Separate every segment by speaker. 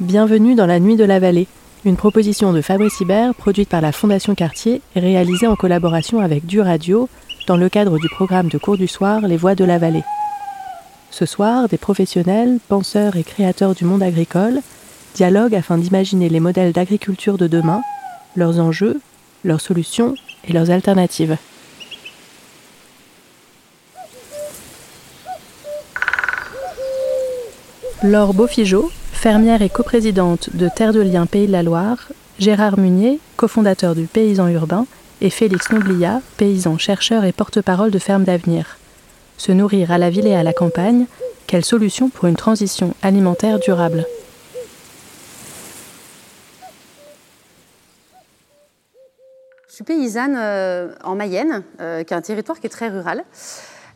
Speaker 1: Bienvenue dans la Nuit de la Vallée, une proposition de Fabrice Hibert produite par la Fondation Cartier et réalisée en collaboration avec Du Radio dans le cadre du programme de cours du soir Les Voix de la Vallée. Ce soir, des professionnels, penseurs et créateurs du monde agricole dialoguent afin d'imaginer les modèles d'agriculture de demain, leurs enjeux, leurs solutions et leurs alternatives. Laure Beaufigeau, fermière et coprésidente de Terre de Liens Pays de la Loire, Gérard Munier, cofondateur du Paysan Urbain, et Félix Noblia, paysan chercheur et porte-parole de Ferme d'Avenir. Se nourrir à la ville et à la campagne, quelle solution pour une transition alimentaire durable?
Speaker 2: Je suis paysanne euh, en Mayenne, euh, qui est un territoire qui est très rural.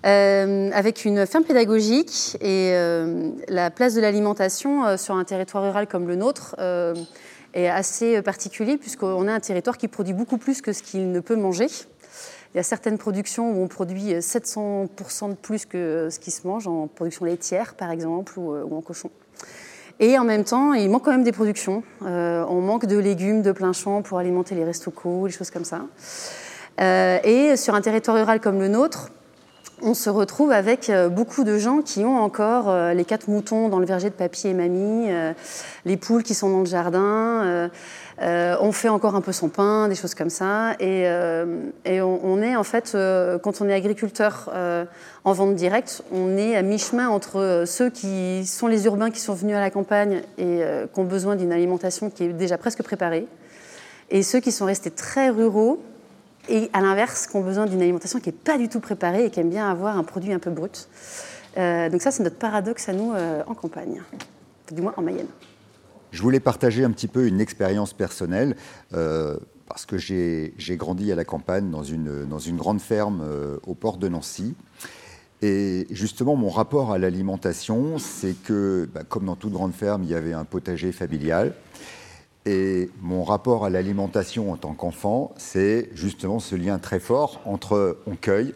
Speaker 2: Euh, avec une ferme pédagogique et euh, la place de l'alimentation euh, sur un territoire rural comme le nôtre est assez particulier puisqu'on a un territoire qui produit beaucoup plus que ce qu'il ne peut manger. Il y a certaines productions où on produit 700% de plus que ce qui se mange, en production laitière par exemple ou, en cochon. Et en même temps, il manque quand même des productions. on manque de légumes de plein champ pour alimenter les restos co, des choses comme ça. et sur un territoire rural comme le nôtre, on se retrouve avec euh, beaucoup de gens qui ont encore euh, les quatre moutons dans le verger de papy et mamie, euh, les poules qui sont dans le jardin, on fait encore un peu son pain, des choses comme ça. Et, on, est en fait, quand on est agriculteur en vente directe, on est à mi-chemin entre ceux qui sont les urbains qui sont venus à la campagne et qui ont besoin d'une alimentation qui est déjà presque préparée, et ceux qui sont restés très ruraux et à l'inverse, qui ont besoin d'une alimentation qui n'est pas du tout préparée et qui aime bien avoir un produit un peu brut. Euh, donc ça, c'est notre paradoxe à nous euh, en campagne, du moins en Mayenne.
Speaker 3: Je voulais partager un petit peu une expérience personnelle, euh, parce que j'ai grandi à la campagne dans une, dans une grande ferme au port de Nancy. Et justement, mon rapport à l'alimentation, c'est que, bah, comme dans toute grande ferme, il y avait un potager familial. Et mon rapport à l'alimentation en tant qu'enfant, c'est justement ce lien très fort entre on cueille,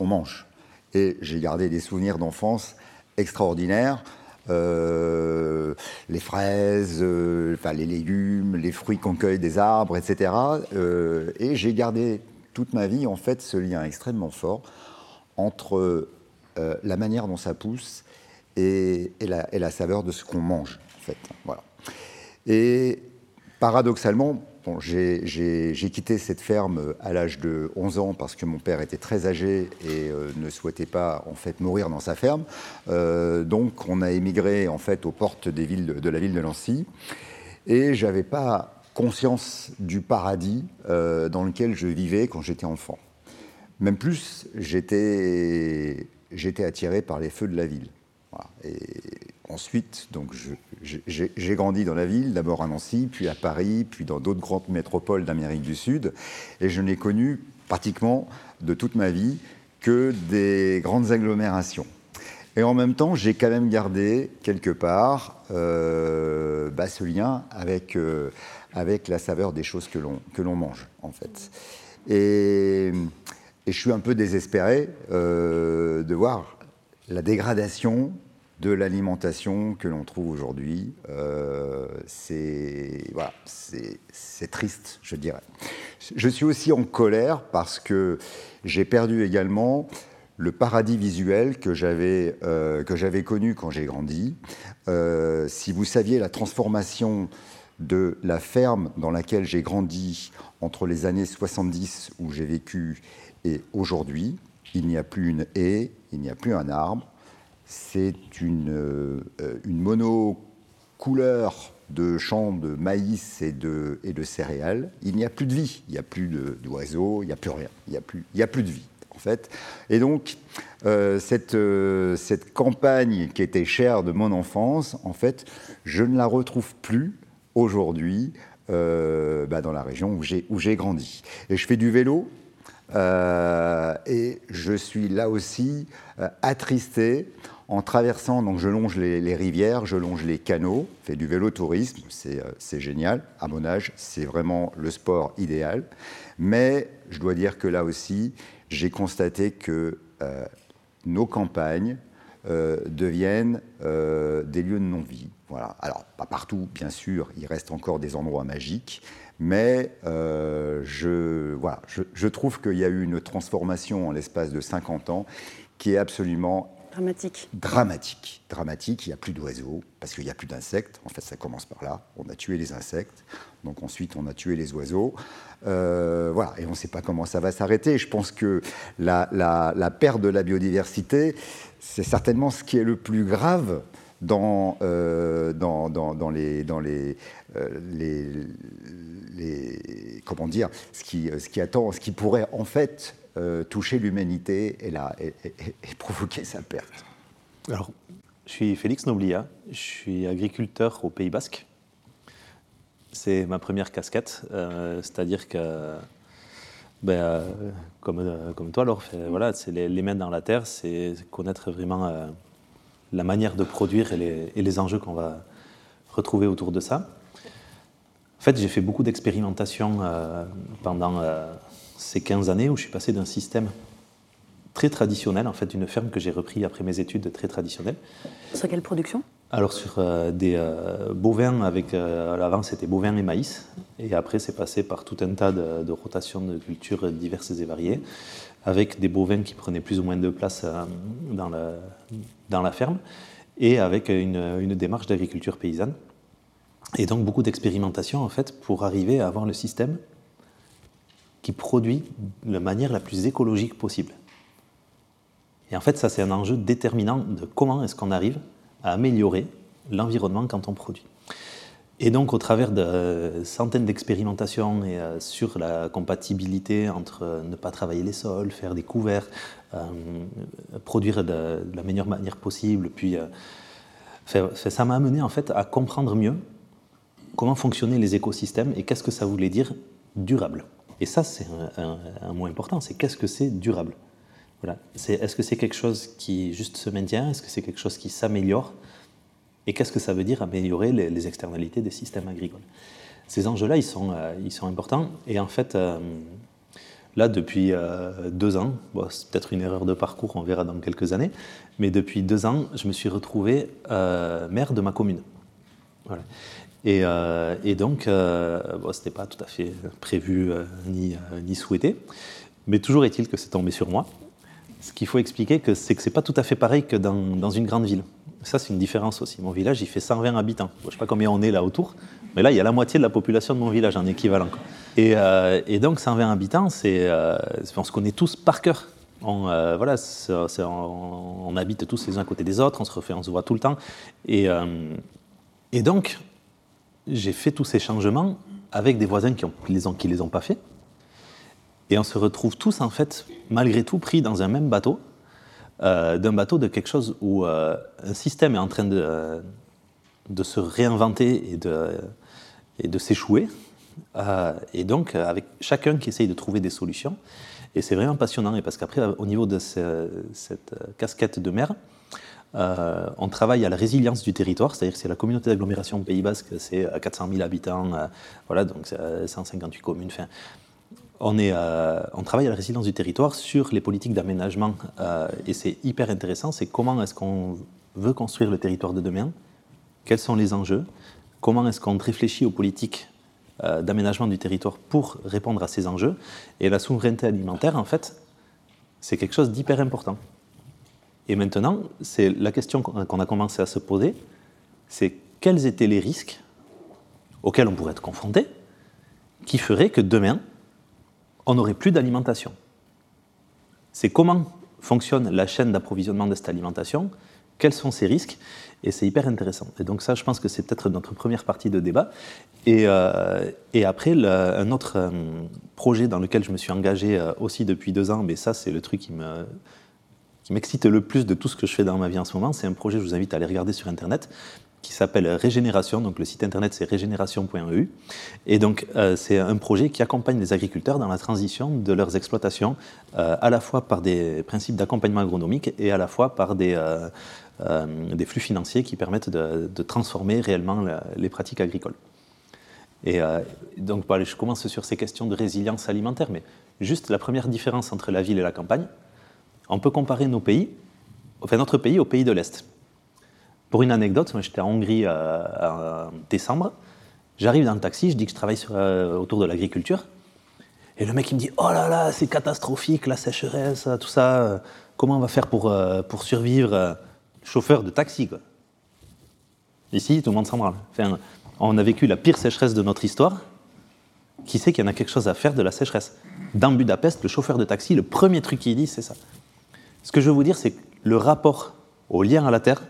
Speaker 3: on mange. Et j'ai gardé des souvenirs d'enfance extraordinaires. Euh, les fraises, euh, enfin, les légumes, les fruits qu'on cueille des arbres, etc. Euh, et j'ai gardé toute ma vie en fait ce lien extrêmement fort entre la manière dont ça pousse et, la, et la, saveur de ce qu'on mange en fait. Voilà. Et Paradoxalement, j'ai quitté cette ferme à l'âge de 11 ans parce que mon père était très âgé et euh, ne souhaitait pas en fait mourir dans sa ferme. Euh, donc on a émigré en fait aux portes de, la ville de Nancy et j'avais pas conscience du paradis euh, dans lequel je vivais quand j'étais enfant. Même plus, j'étais attiré par les feux de la ville. Ensuite, donc, j'ai grandi dans la ville, d'abord à Nancy, puis à Paris, puis dans d'autres grandes métropoles d'Amérique du Sud, et je n'ai connu pratiquement de toute ma vie que des grandes agglomérations. Et en même temps, j'ai quand même gardé quelque part euh, bah, ce lien avec, euh, avec la saveur des choses que l'on mange, en fait. Et, et, je suis un peu désespéré euh, de voir la dégradation de l'alimentation que l'on trouve aujourd'hui. Euh, c'est voilà, triste, je dirais. Je suis aussi en colère parce que j'ai perdu également le paradis visuel que j'avais euh, connu quand j'ai grandi. Euh, si vous saviez la transformation de la ferme dans laquelle j'ai grandi entre les années 70 où j'ai vécu et aujourd'hui, il n'y a plus une haie, il n'y a plus un arbre, c'est une, euh, une monocouleur de champs de maïs et de, et de céréales. Il n'y a plus de vie, il n'y a plus d'oiseaux, il n'y a plus rien, il n'y a, plus, a plus de vie en fait. Et donc, euh, cette, euh, cette campagne qui était chère de mon enfance, en fait, je ne la retrouve plus aujourd'hui bah, dans la région où j'ai grandi. Et je fais du vélo, et je suis là aussi attristé en traversant, donc je longe les, rivières, je longe les canaux, fais du vélo-tourisme, euh, c'est génial. À mon âge, c'est vraiment le sport idéal. Mais je dois dire que là aussi, j'ai constaté que euh, nos campagnes deviennent des lieux de non-vie. Voilà. Alors, pas partout, bien sûr, il reste encore des endroits magiques, mais je, voilà, je, je trouve qu'il y a eu une transformation en l'espace de 50 ans qui est absolument
Speaker 2: Dramatique.
Speaker 3: Dramatique. Dramatique. Il n'y a plus d'oiseaux parce qu'il n'y a plus d'insectes. En fait, ça commence par là. On a tué les insectes. Donc ensuite, on a tué les oiseaux. Euh, voilà. Et on ne sait pas comment ça va s'arrêter. Je pense que la, la, perte de la biodiversité, c'est certainement ce qui est le plus grave dans, euh, dans, dans, dans, les, dans les, euh, les, comment dire, ce qui, ce qui attend, ce qui pourrait en fait euh, toucher l'humanité et, et, provoquer sa perte.
Speaker 4: Alors, je suis Félix Noblia, je suis agriculteur au Pays Basque. C'est ma première casquette, euh, c'est-à-dire que, ben, euh, comme, comme toi, alors, voilà, c'est les, les, mains dans la terre, c'est connaître vraiment la manière de produire et les enjeux qu'on va retrouver autour de ça. En fait, j'ai fait beaucoup d'expérimentations pendant ces 15 années où je suis passé d'un système très traditionnel, en fait, une ferme que j'ai repris après mes études très traditionnelles.
Speaker 2: Sur quelle production?
Speaker 4: Alors sur euh, des euh, bovins avec, euh, avant c'était bovins et maïs, et après c'est passé par tout un tas de, rotations de cultures diverses et variées, avec des bovins qui prenaient plus ou moins de place dans, la, dans la ferme, et avec une, une démarche d'agriculture paysanne. Et donc beaucoup d'expérimentation en fait pour arriver à avoir le système qui produit de la manière la plus écologique possible. Et en fait, ça, c'est un enjeu déterminant de comment est-ce qu'on arrive à améliorer l'environnement quand on produit. Et donc, au travers de centaines d'expérimentations et euh, sur la compatibilité entre euh, ne pas travailler les sols, faire des couverts, euh, produire de, la meilleure manière possible, puis ça m'a amené en fait à comprendre mieux comment fonctionnaient les écosystèmes et qu'est-ce que ça voulait dire durable. Et ça, c'est un, mot important, c'est qu'est-ce que c'est durable voilà. Est-ce que c'est quelque chose qui juste se maintient? Est-ce que c'est quelque chose qui s'améliore? Et qu'est-ce que ça veut dire améliorer les, externalités des systèmes agricoles? Ces enjeux-là, ils sont, euh, ils sont importants. Et en fait, euh, là, depuis euh, deux ans, c'est peut-être une erreur de parcours, on verra dans quelques années, mais depuis deux ans, je me suis retrouvé maire de ma commune. Euh, et, donc, euh, ce n'était pas tout à fait prévu euh, ni, ni, souhaité, mais toujours est-il que c'est tombé sur moi. Ce qu'il faut expliquer, c'est que ce n'est pas tout à fait pareil que dans, dans une grande ville. Ça, c'est une différence aussi. Mon village, il fait 120 habitants. je ne sais pas combien on est là autour, mais là, il y a la moitié de la population de mon village en équivalent. Et, et, donc, 120 habitants, c'est, on se connaît tous par cœur. On, voilà, on, habite tous les uns à côté des autres, on se refait, on se voit tout le temps. Et, et donc, j'ai fait tous ces changements avec des voisins qui, ont, les ont, qui les ont pas fait. Et on se retrouve tous, en fait, malgré tout, pris dans un même bateau, euh, d'un bateau de quelque chose où euh, un système est en train de, euh, se réinventer et de, et de s'échouer. et donc, avec chacun qui essaye de trouver des solutions. Et c'est vraiment passionnant, et parce qu'après, au niveau de cette casquette de mer, euh, on travaille à la résilience du territoire, c'est-à-dire que c'est la communauté d'agglomération Pays Basque, c'est à 400 000 habitants, euh, voilà, donc 158 communes. on, euh, on travaille à la résilience du territoire sur les politiques d'aménagement et c'est hyper intéressant. C'est comment est-ce qu'on veut construire le territoire de demain, quels sont les enjeux, comment est-ce qu'on réfléchit aux politiques d'aménagement du territoire pour répondre à ces enjeux. Et la souveraineté alimentaire, en fait, c'est quelque chose d'hyper important. Et maintenant, c'est la question qu'on a commencé à se poser, c'est quels étaient les risques auxquels on pourrait être confronté qui feraient que demain, on n'aurait plus d'alimentation? C'est comment fonctionne la chaîne d'approvisionnement de cette alimentation, quels sont ces risques, et c'est hyper intéressant. Et donc ça, je pense que c'est peut-être notre première partie de débat. Et, euh, après, un autre euh, projet dans lequel je me suis engagé euh, aussi depuis deux ans, mais ça, c'est le truc qui me qui m'excite le plus de tout ce que je fais dans ma vie en ce moment, c'est un projet, je vous invite à aller regarder sur Internet, qui s'appelle Régénération. Donc le site internet c'est régénération.eu. Et donc euh, c'est un projet qui accompagne les agriculteurs dans la transition de leurs exploitations, euh, à la fois par des principes d'accompagnement agronomique et à la fois par des, euh, des flux financiers qui permettent de, transformer réellement les pratiques agricoles. Et donc je commence sur ces questions de résilience alimentaire, mais juste la première différence entre la ville et la campagne, on peut comparer nos pays enfin notre pays, au pays de l'Est. Pour une anecdote, j'étais en Hongrie euh, en décembre, j'arrive dans le taxi, je dis que je travaille euh, autour de l'agriculture, et le mec il me dit Oh là là, c'est catastrophique, la sécheresse, tout ça, euh, comment on va faire pour, pour survivre Chauffeur de taxi, quoi? Ici, tout le monde s'en branle. Enfin, on a vécu la pire sécheresse de notre histoire. Qui sait qu'il y en a quelque chose à faire de la sécheresse? Dans Budapest, le chauffeur de taxi, le premier truc qu'il dit, c'est ça. Ce que je veux vous dire, c'est que le rapport au lien à la terre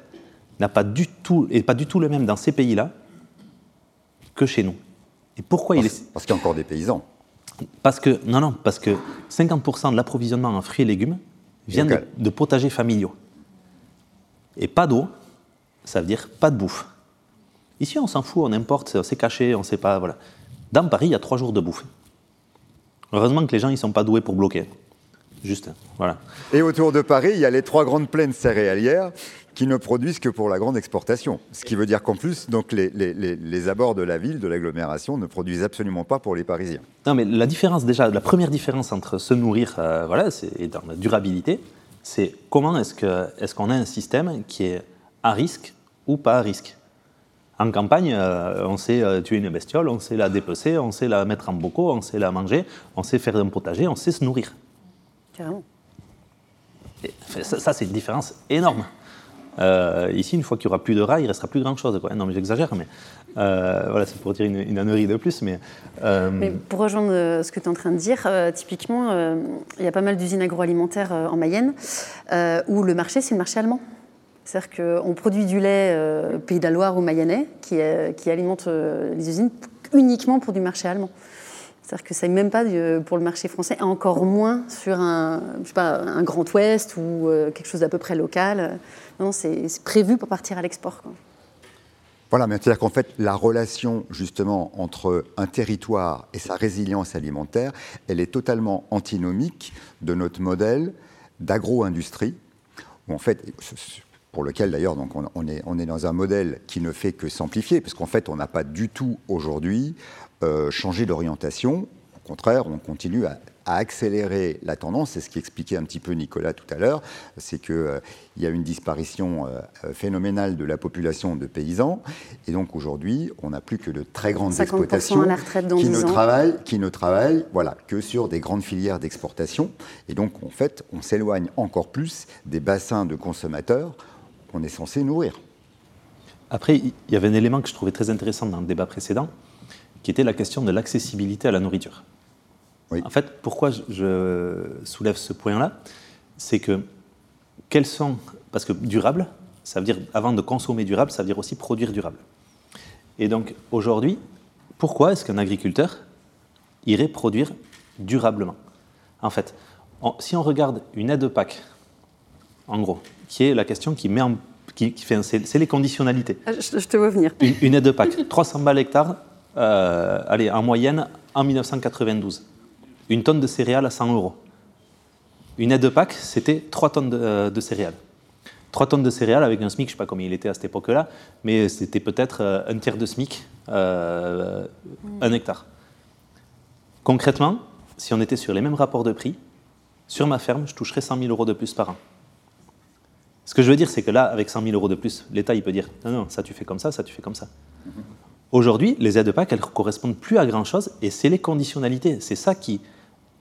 Speaker 4: n'a pas du tout, est pas du tout le même dans ces pays-là que chez nous. Et pourquoi
Speaker 3: parce,
Speaker 4: il est
Speaker 3: Parce qu'il y a encore des paysans.
Speaker 4: Parce que non, non, parce que 50% de l'approvisionnement en fruits et légumes vient de, de potagers familiaux. Et pas d'eau, ça veut dire pas de bouffe. Ici, on s'en fout, on importe, c'est caché, on ne sait pas. Voilà. Dans Paris, il y a trois jours de bouffe. Heureusement que les gens ne sont pas doués pour bloquer. Juste, voilà.
Speaker 3: Et autour de Paris, il y a les trois grandes plaines céréalières qui ne produisent que pour la grande exportation. Ce qui veut dire qu'en plus, donc les, les, les, abords de la ville, de l'agglomération, ne produisent absolument pas pour les Parisiens.
Speaker 4: Non, mais la différence déjà, la première différence entre se nourrir, euh, voilà, et dans la durabilité, c'est comment est-ce qu'on est qu'on a un système qui est à risque ou pas à risque. En campagne, euh, on sait euh, tuer une bestiole, on sait la dépecer, on sait la mettre en bocaux, on sait la manger, on sait faire un potager, on sait se nourrir.
Speaker 2: Carrément.
Speaker 4: ça, c'est une différence énorme. Euh, ici, une fois qu'il n'y aura plus de rats, il ne restera plus grand-chose. Non, mais j'exagère, mais voilà, c'est pour dire une, une, ânerie de plus. Mais,
Speaker 2: mais pour rejoindre ce que tu es en train de dire, typiquement, il y a pas mal d'usines agroalimentaires en Mayenne où le marché, c'est le marché allemand. C'est-à-dire qu'on produit du lait euh, Pays de la Loire ou Mayennais qui, euh, qui alimente euh, les usines uniquement pour du marché allemand. C'est-à-dire que ça n'est même pas pour le marché français, encore moins sur un, Grand Ouest ou quelque chose d'à peu près local. Non, c'est prévu pour partir à l'export.
Speaker 3: Voilà, mais c'est-à-dire qu'en fait, la relation justement entre un territoire et sa résilience alimentaire, elle est totalement antinomique de notre modèle d'agro-industrie, où en fait, pour lequel d'ailleurs on, est, dans un modèle qui ne fait que s'amplifier, parce qu'en fait on n'a pas du tout aujourd'hui euh, changé d'orientation. Au contraire, on continue à, accélérer la tendance. C'est ce qui expliquait un petit peu Nicolas tout à l'heure, c'est qu'il euh, y a une disparition euh, phénoménale de la population de paysans, et donc aujourd'hui on n'a plus que de très grandes exploitations qui ne travaillent, qui ne travaillent, voilà, que sur des grandes filières d'exportation, et donc en fait on s'éloigne encore plus des bassins de consommateurs qu'on est censé nourrir.
Speaker 4: Après, il y avait un élément que je trouvais très intéressant dans le débat précédent, qui était la question de l'accessibilité à la nourriture. En fait, pourquoi je soulève ce point-là C'est que quels sont. Parce que durable, ça veut dire, avant de consommer durable, ça veut dire aussi produire durable. Et donc, aujourd'hui, pourquoi est-ce qu'un agriculteur irait produire durablement? En fait, si on regarde une aide de PAC, en gros, qui est la question qui met en. Qui, fait, c'est les conditionnalités.
Speaker 2: Ah, je, te vois venir.
Speaker 4: Une, aide de PAC, 300 balles hectare, euh, allez, en moyenne, en 1992. Une tonne de céréales à 100 euros. Une aide de PAC, c'était 3 tonnes euh, de, céréales. 3 tonnes de céréales avec un SMIC, je ne sais pas combien il était à cette époque-là, mais c'était peut-être euh, un tiers de SMIC, un hectare. Concrètement, si on était sur les mêmes rapports de prix, sur ma ferme, je toucherais 100 000 euros de plus par an. Ce que je veux dire, c'est que là, avec 100 000 euros de plus, l'État, il peut dire non, non, ça tu fais comme ça, ça tu fais comme ça. Aujourd'hui, les aides de PAC, elles ne correspondent plus à grand-chose et c'est les conditionnalités. C'est ça qui.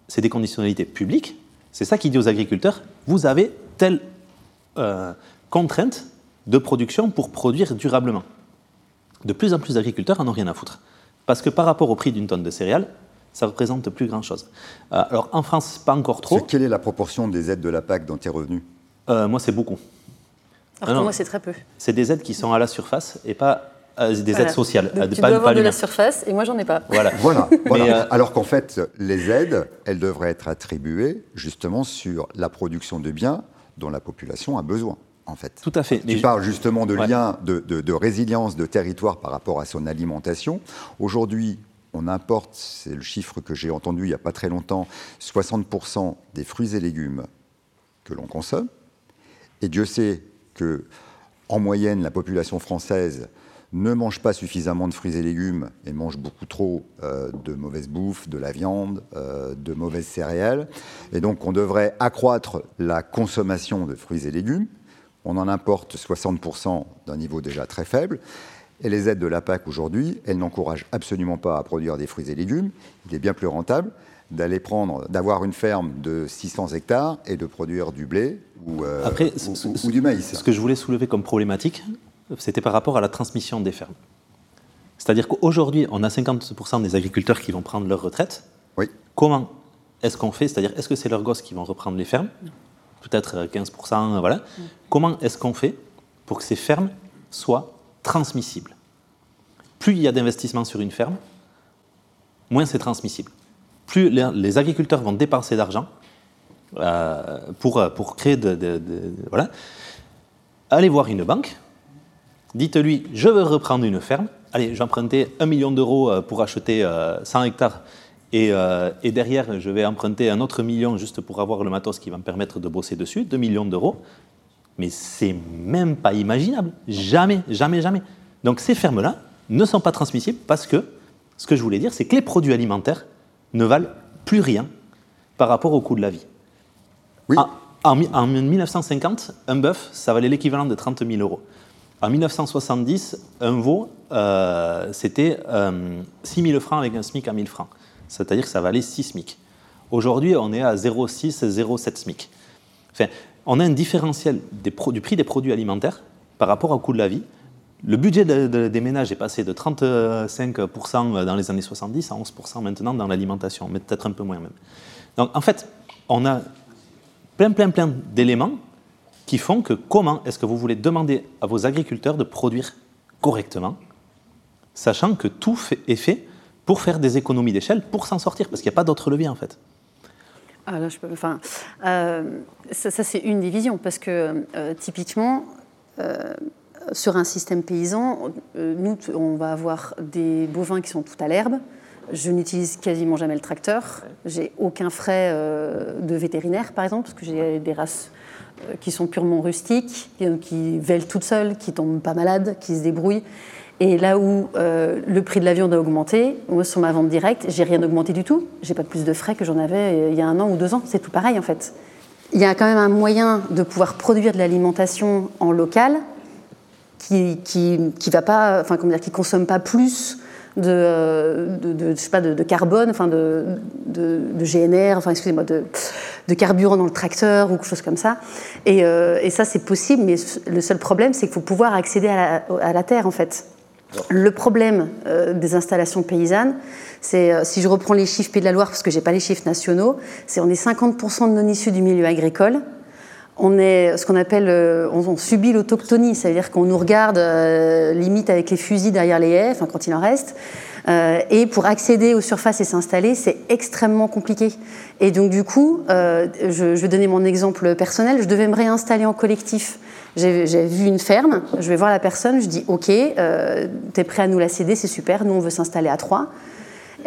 Speaker 4: C'est des conditionnalités publiques. C'est ça qui dit aux agriculteurs vous avez telle euh, contrainte de production pour produire durablement. De plus en plus d'agriculteurs en ont rien à foutre. Parce que par rapport au prix d'une tonne de céréales, ça représente plus grand-chose. Euh, alors en France, pas encore trop.
Speaker 3: Quelle est la proportion des aides de la PAC dans tes revenus
Speaker 4: euh, Moi, c'est beaucoup.
Speaker 2: Alors moi, c'est très peu.
Speaker 4: C'est des aides qui sont à la surface et pas euh, des aides sociales.
Speaker 2: Donc, tu pas, dois avoir de la surface et moi, j'en ai pas.
Speaker 3: Voilà. voilà, euh, Alors qu'en fait, les aides, elles devraient être attribuées justement sur la production de biens dont la population a besoin. En fait.
Speaker 4: Tout à fait.
Speaker 3: Tu parles justement de lien, de, de, résilience de territoire par rapport à son alimentation. Aujourd'hui, on importe, c'est le chiffre que j'ai entendu il n'y a pas très longtemps, 60% des fruits et légumes que l'on consomme. Et Dieu sait que, en moyenne, la population française ne mange pas suffisamment de fruits et légumes et mange beaucoup trop euh, de mauvaise bouffe, de la viande, euh, de mauvaises céréales. Et donc on devrait accroître la consommation de fruits et légumes on en importe 60% d'un niveau déjà très faible. Et les aides de la PAC aujourd'hui, elles n'encouragent absolument pas à produire des fruits et légumes. Il est bien plus rentable d'aller prendre, d'avoir une ferme de 600 hectares et de produire du blé ou, euh,
Speaker 4: Après,
Speaker 3: ou- ou du maïs.
Speaker 4: Ce que je voulais soulever comme problématique, c'était par rapport à la transmission des fermes. C'est-à-dire qu'aujourd'hui, on a 50% des agriculteurs qui vont prendre leur retraite.
Speaker 3: Oui.
Speaker 4: Comment est-ce qu'on fait? C'est-à-dire, est-ce que c'est leurs gosses qui vont reprendre les fermes? Peut-être euh, 15%, euh, voilà. Comment est-ce qu'on fait pour que ces fermes soient transmissibles? Plus il y a d'investissement sur une ferme, moins c'est transmissible. Plus les, agriculteurs vont dépenser d'argent euh, pour, euh, pour créer de, de- de- voilà. Allez voir une banque, dites-lui, je veux reprendre une ferme. Allez, j'ai emprunté un million d'euros euh, pour acheter euh, 100 hectares. Et, euh, et derrière, je vais emprunter un autre million juste pour avoir le matos qui va me permettre de bosser dessus, 2 millions d'euros. Mais c'est même pas imaginable. Jamais, jamais, jamais. Donc ces fermes-là ne sont pas transmissibles parce que, ce que je voulais dire, c'est que les produits alimentaires ne valent plus rien par rapport au coût de la vie.
Speaker 3: Oui.
Speaker 4: En, en mi- en 1950, un bœuf, ça valait l'équivalent de 30 000 euros. En 1970, un veau, euh, c'était euh, 6 000 francs avec un SMIC à 1000 francs. C'est-à-dire que ça valait 6 SMIC. Aujourd'hui, on est à 0,6, 0,7 SMIC. Enfin, on a un différentiel du prix des produits alimentaires par rapport au coût de la vie. Le budget de- de- des ménages est passé de 35% dans les années 70 à 11% maintenant dans l'alimentation, mais peut-être un peu moins même. Donc en fait, on a plein, plein, plein d'éléments qui font que comment est-ce que vous voulez demander à vos agriculteurs de produire correctement, sachant que tout est fait pour faire des économies d'échelle, pour s'en sortir, parce qu'il n'y a pas d'autre levier en fait.
Speaker 2: Ah, enfin, euh, ça, c'est une division, parce que euh, typiquement, euh, sur un système paysan, nous, on va avoir des bovins qui sont tout à l'herbe. Je n'utilise quasiment jamais le tracteur. J'ai aucun frais de vétérinaire, par exemple, parce que j'ai des races qui sont purement rustiques, qui, qui vèlent toutes seules, qui tombent pas malades, qui se débrouillent. Et là où euh, le prix de la viande a augmenté, moi sur ma vente directe, j'ai rien augmenté du tout. J'ai pas plus de frais que j'en avais euh, il y a un an ou deux ans. C'est tout pareil en fait. Il y a quand même un moyen de pouvoir produire de l'alimentation en local qui qui, qui va pas, enfin comment dire, qui consomme pas plus de, euh, de, je sais pas, de, carbone, enfin de, GNR, enfin excusez-moi, de, carburant dans le tracteur ou quelque chose comme ça. Et, euh, et ça c'est possible, mais le seul problème c'est qu'il faut pouvoir accéder à la, à la terre en fait. Le problème euh, des installations paysannes, c'est, si je reprends les chiffres Pays de la Loire, parce que j'ai pas les chiffres nationaux, c'est on est 50% de non issus du milieu agricole. On est ce qu'on appelle, euh, on, subit l'autochtonie, c'est-à-dire qu'on nous regarde euh, limite avec les fusils derrière les haies, quand il en reste. Euh, et pour accéder aux surfaces et s'installer, c'est extrêmement compliqué. Et donc du coup, je, vais donner mon exemple personnel. Je devais me réinstaller en collectif. J'ai j'ai vu une ferme, je vais voir la personne, je dis OK, t'es prêt à nous la céder, c'est super. Nous on veut s'installer à trois.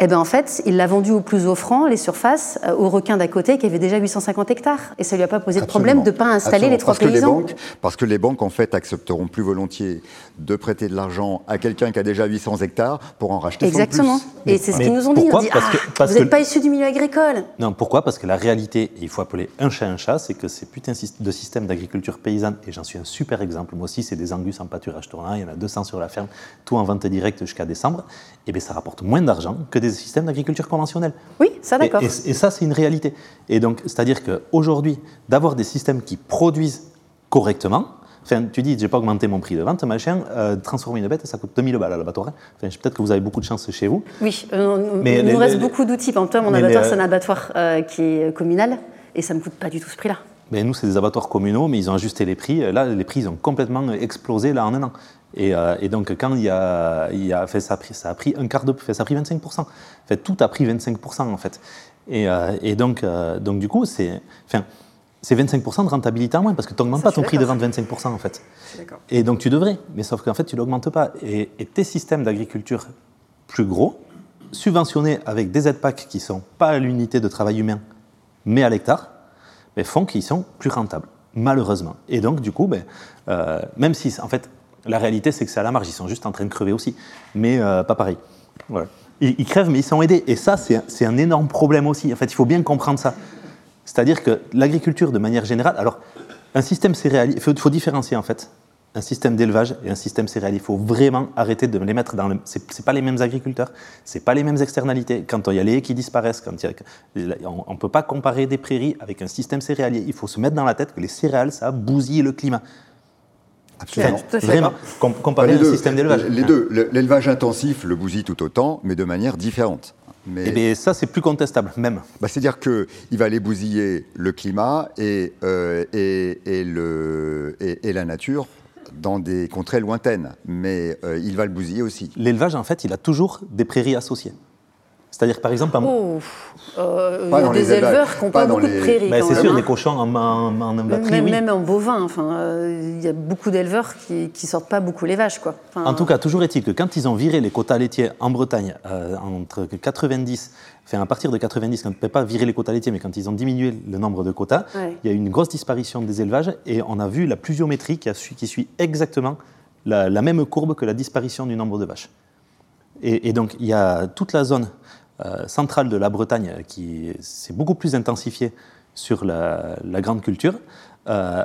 Speaker 2: Et ben en fait, il l'a vendu au plus offrant, les surfaces, euh, au requin d'à côté qui avait déjà 850 hectares. Et ça lui a pas posé de problème de ne pas installer
Speaker 3: Absolument.
Speaker 2: les trois
Speaker 3: parce que les
Speaker 2: paysans.
Speaker 3: banques, parce que les banques, en fait, accepteront plus volontiers de prêter de l'argent à quelqu'un qui a déjà 800 hectares pour en racheter 100 de
Speaker 2: Exactement.
Speaker 3: plus.
Speaker 2: Et c'est ce qu'ils nous ont dit.
Speaker 4: pourquoi
Speaker 2: On dit,
Speaker 4: Parce
Speaker 2: ah,
Speaker 4: que- parce
Speaker 2: vous
Speaker 4: que-
Speaker 2: n'êtes pas issus du milieu agricole.
Speaker 4: Non, pourquoi? Parce que la réalité, et il faut appeler un chat un chat, c'est que ces putains de systèmes d'agriculture paysanne, et j'en suis un super exemple, moi aussi, c'est des angus en pâturage tournant, il y en a 200 sur la ferme, tout en vente directe jusqu'à décembre, et bien ça rapporte moins d'argent que des systèmes d'agriculture conventionnelle.
Speaker 2: Oui, ça d'accord.
Speaker 4: Et, et- et ça, c'est une réalité. Et donc, c'est-à-dire qu'aujourd'hui, d'avoir des systèmes qui produisent correctement, enfin, tu dis, j'ai pas augmenté mon prix de vente, machin, euh, transformer une bête, ça coûte 2000 balles à l'abattoir. hein. Enfin, peut-être que vous avez beaucoup de chance chez vous.
Speaker 2: Oui, euh,
Speaker 4: Mais
Speaker 2: il
Speaker 4: les-
Speaker 2: nous reste
Speaker 4: les-
Speaker 2: beaucoup d'outils. Par exemple, mon abattoir, c'est un abattoir euh, qui est communal et ça ne me coûte pas du tout ce prix-là.
Speaker 4: Mais nous, c'est des abattoirs communaux, mais ils ont ajusté les prix. Là, les prix ils ont complètement explosé là en un an. Et, euh, et donc, quand il y a, il y a fait, ça, a pris, ça a pris un quart de, fait, ça a pris 25%. En fait, tout a pris 25% en fait. Et, euh, et donc, euh, donc, du coup, c'est, enfin, c'est 25% de rentabilité en moins parce que tu n'augmentes pas ton prix de vente 25% en fait. Et donc tu devrais, mais sauf qu'en fait tu ne l'augmentes pas. Et, et tes systèmes d'agriculture plus gros, subventionnés avec des aides PAC qui ne sont pas à l'unité de travail humain, mais à l'hectare, ben, font qu'ils sont plus rentables, malheureusement. Et donc du coup, ben, même si en fait la réalité c'est que c'est à la marge, ils sont juste en train de crever aussi, mais euh, pas pareil. Ils, crèvent mais ils sont aidés. Et ça c'est un- c'est énorme problème aussi. En fait il faut bien comprendre ça. C'est-à-dire que l'agriculture de manière générale, alors Un système céréalier, il faut, différencier en fait un système d'élevage et un système céréalier. Il faut vraiment arrêter de les mettre dans le. Ce n'est pas les mêmes agriculteurs, ce n'est pas les mêmes externalités. Quand il y a les haies qui disparaissent, quand on ne peut pas comparer des prairies avec un système céréalier. Il faut se mettre dans la tête que les céréales, ça bousille le climat.
Speaker 3: Absolument.
Speaker 4: Vraiment, un système d'élevage.
Speaker 3: Les deux, l'élevage intensif le bousille tout autant, mais de manière différente.
Speaker 4: Mais... Eh bien, ça, c'est plus contestable, même.
Speaker 3: Bah, C'est-à-dire qu'il va aller bousiller le climat et, euh, et, et, le, et, la nature dans des contrées lointaines, mais euh, il va le bousiller aussi.
Speaker 4: L'élevage, en fait, il a toujours des prairies associées. C'est-à-dire, par exemple,
Speaker 2: oh, euh, il y a des éleveurs qui n'ont pas, beaucoup de prairies.
Speaker 4: C'est sûr, hein. des cochons en, en, en
Speaker 2: même, même, en bovin, enfin, euh, il y a beaucoup d'éleveurs qui ne sortent pas beaucoup les vaches. Quoi.
Speaker 4: en tout cas, toujours est-il que quand ils ont viré les quotas laitiers en Bretagne, euh, entre 90, enfin à partir de 90, quand on ne peut pas virer les quotas laitiers, mais quand ils ont diminué le nombre de quotas, il y a eu une grosse disparition des élevages et on a vu la pluviométrie qui, a, qui suit exactement la, même courbe que la disparition du nombre de vaches. Et, et donc, il y a toute la zone centrale de la Bretagne qui s'est beaucoup plus intensifiée sur la, grande culture. Euh,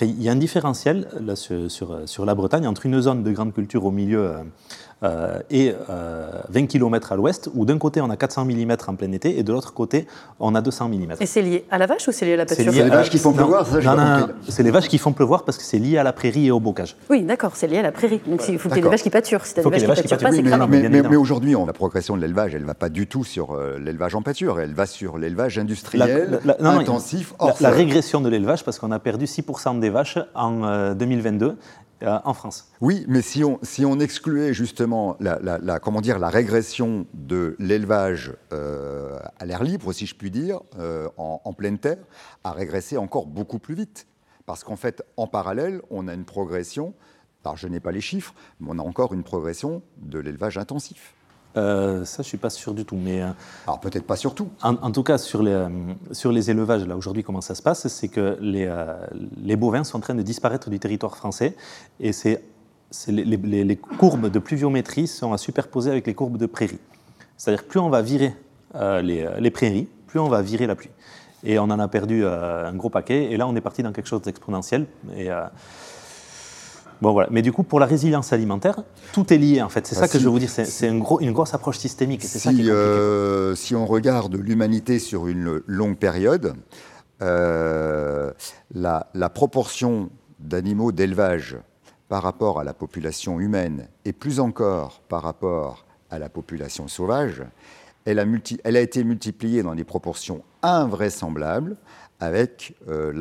Speaker 4: il y a un différentiel là, sur, sur, la Bretagne entre une zone de grande culture au milieu euh, euh, et 20 euh, km à l'ouest, où d'un côté on a 400 mm en plein été et de l'autre côté on a 200 mm.
Speaker 2: Et c'est lié à la vache ou c'est lié à la pâture?
Speaker 3: C'est les vaches qui font pleuvoir, ça
Speaker 4: Non, non, non, c'est les vaches qui font pleuvoir parce que c'est lié à la prairie et au bocage.
Speaker 2: Oui, d'accord, c'est lié à la prairie. Donc il faut qu'il y ait des vaches qui pâturent. Si tu as des vaches qui pâturent pas, c'est
Speaker 3: grave. Mais, mais, aujourd'hui, la progression de l'élevage, elle ne va pas du tout sur euh, l'élevage en pâture, elle va sur l'élevage industriel, intensif,
Speaker 4: hors la, la régression de l'élevage, parce qu'on a perdu 6% des vaches en 2022 euh, en France.
Speaker 3: Oui, mais si on, si on excluait justement la, comment dire, la régression de l'élevage euh, à l'air libre, si je puis dire, euh, en, pleine terre, a régressé encore beaucoup plus vite. Parce qu'en fait, en parallèle, on a une progression, alors je n'ai pas les chiffres, mais on a encore une progression de l'élevage intensif.
Speaker 4: Euh, ça, je ne suis pas sûr du tout. Mais, euh,
Speaker 3: Alors peut-être pas sur tout.
Speaker 4: En, tout cas, sur les, euh, sur les élevages, là aujourd'hui, comment ça se passe C'est que les, les, bovins sont en train de disparaître du territoire français et c'est, les, les, courbes de pluviométrie sont à superposer avec les courbes de prairie. C'est-à-dire plus on va virer les, prairies, plus on va virer la pluie. Et on en a perdu un gros paquet. Et là, on est parti dans quelque chose d'exponentiel. Et Bon, voilà. Mais du coup, pour la résilience alimentaire, tout est lié en fait. C'est bah, ça que je veux vous dire. C'est une, gros, une, grosse approche systémique.
Speaker 3: Si, ça euh, si on regarde l'humanité sur une longue période, euh, la, la, proportion d'animaux d'élevage par rapport à la population humaine et plus encore par rapport à la population sauvage, elle a, multi, elle a été multipliée dans des proportions invraisemblables avec, euh,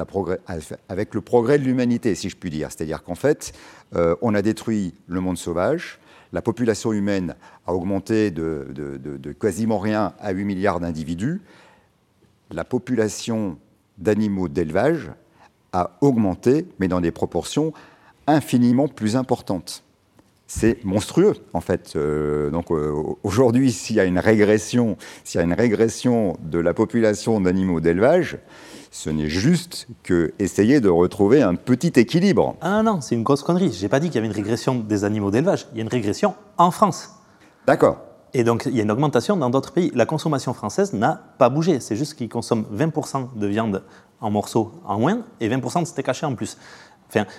Speaker 3: avec le progrès de l'humanité, si je puis dire. C'est-à-dire qu'en fait, euh, on a détruit le monde sauvage, la population humaine a augmenté de, quasiment rien à 8 milliards d'individus, la population d'animaux d'élevage a augmenté, mais dans des proportions infiniment plus importantes c'est monstrueux en fait. Euh, donc aujourd'hui, s'il y a une régression, s'il y a une régression de la population d'animaux d'élevage, ce n'est juste que essayer de retrouver un petit équilibre.
Speaker 4: Ah non, c'est une grosse connerie. J'ai pas dit qu'il y avait une régression des animaux d'élevage. Il y a une régression en France.
Speaker 3: D'accord.
Speaker 4: Et donc, il y a une augmentation dans d'autres pays. La consommation française n'a pas bougé. C'est juste qu'ils consomment 20% de viande en morceaux en moins et 20% de steak haché en plus.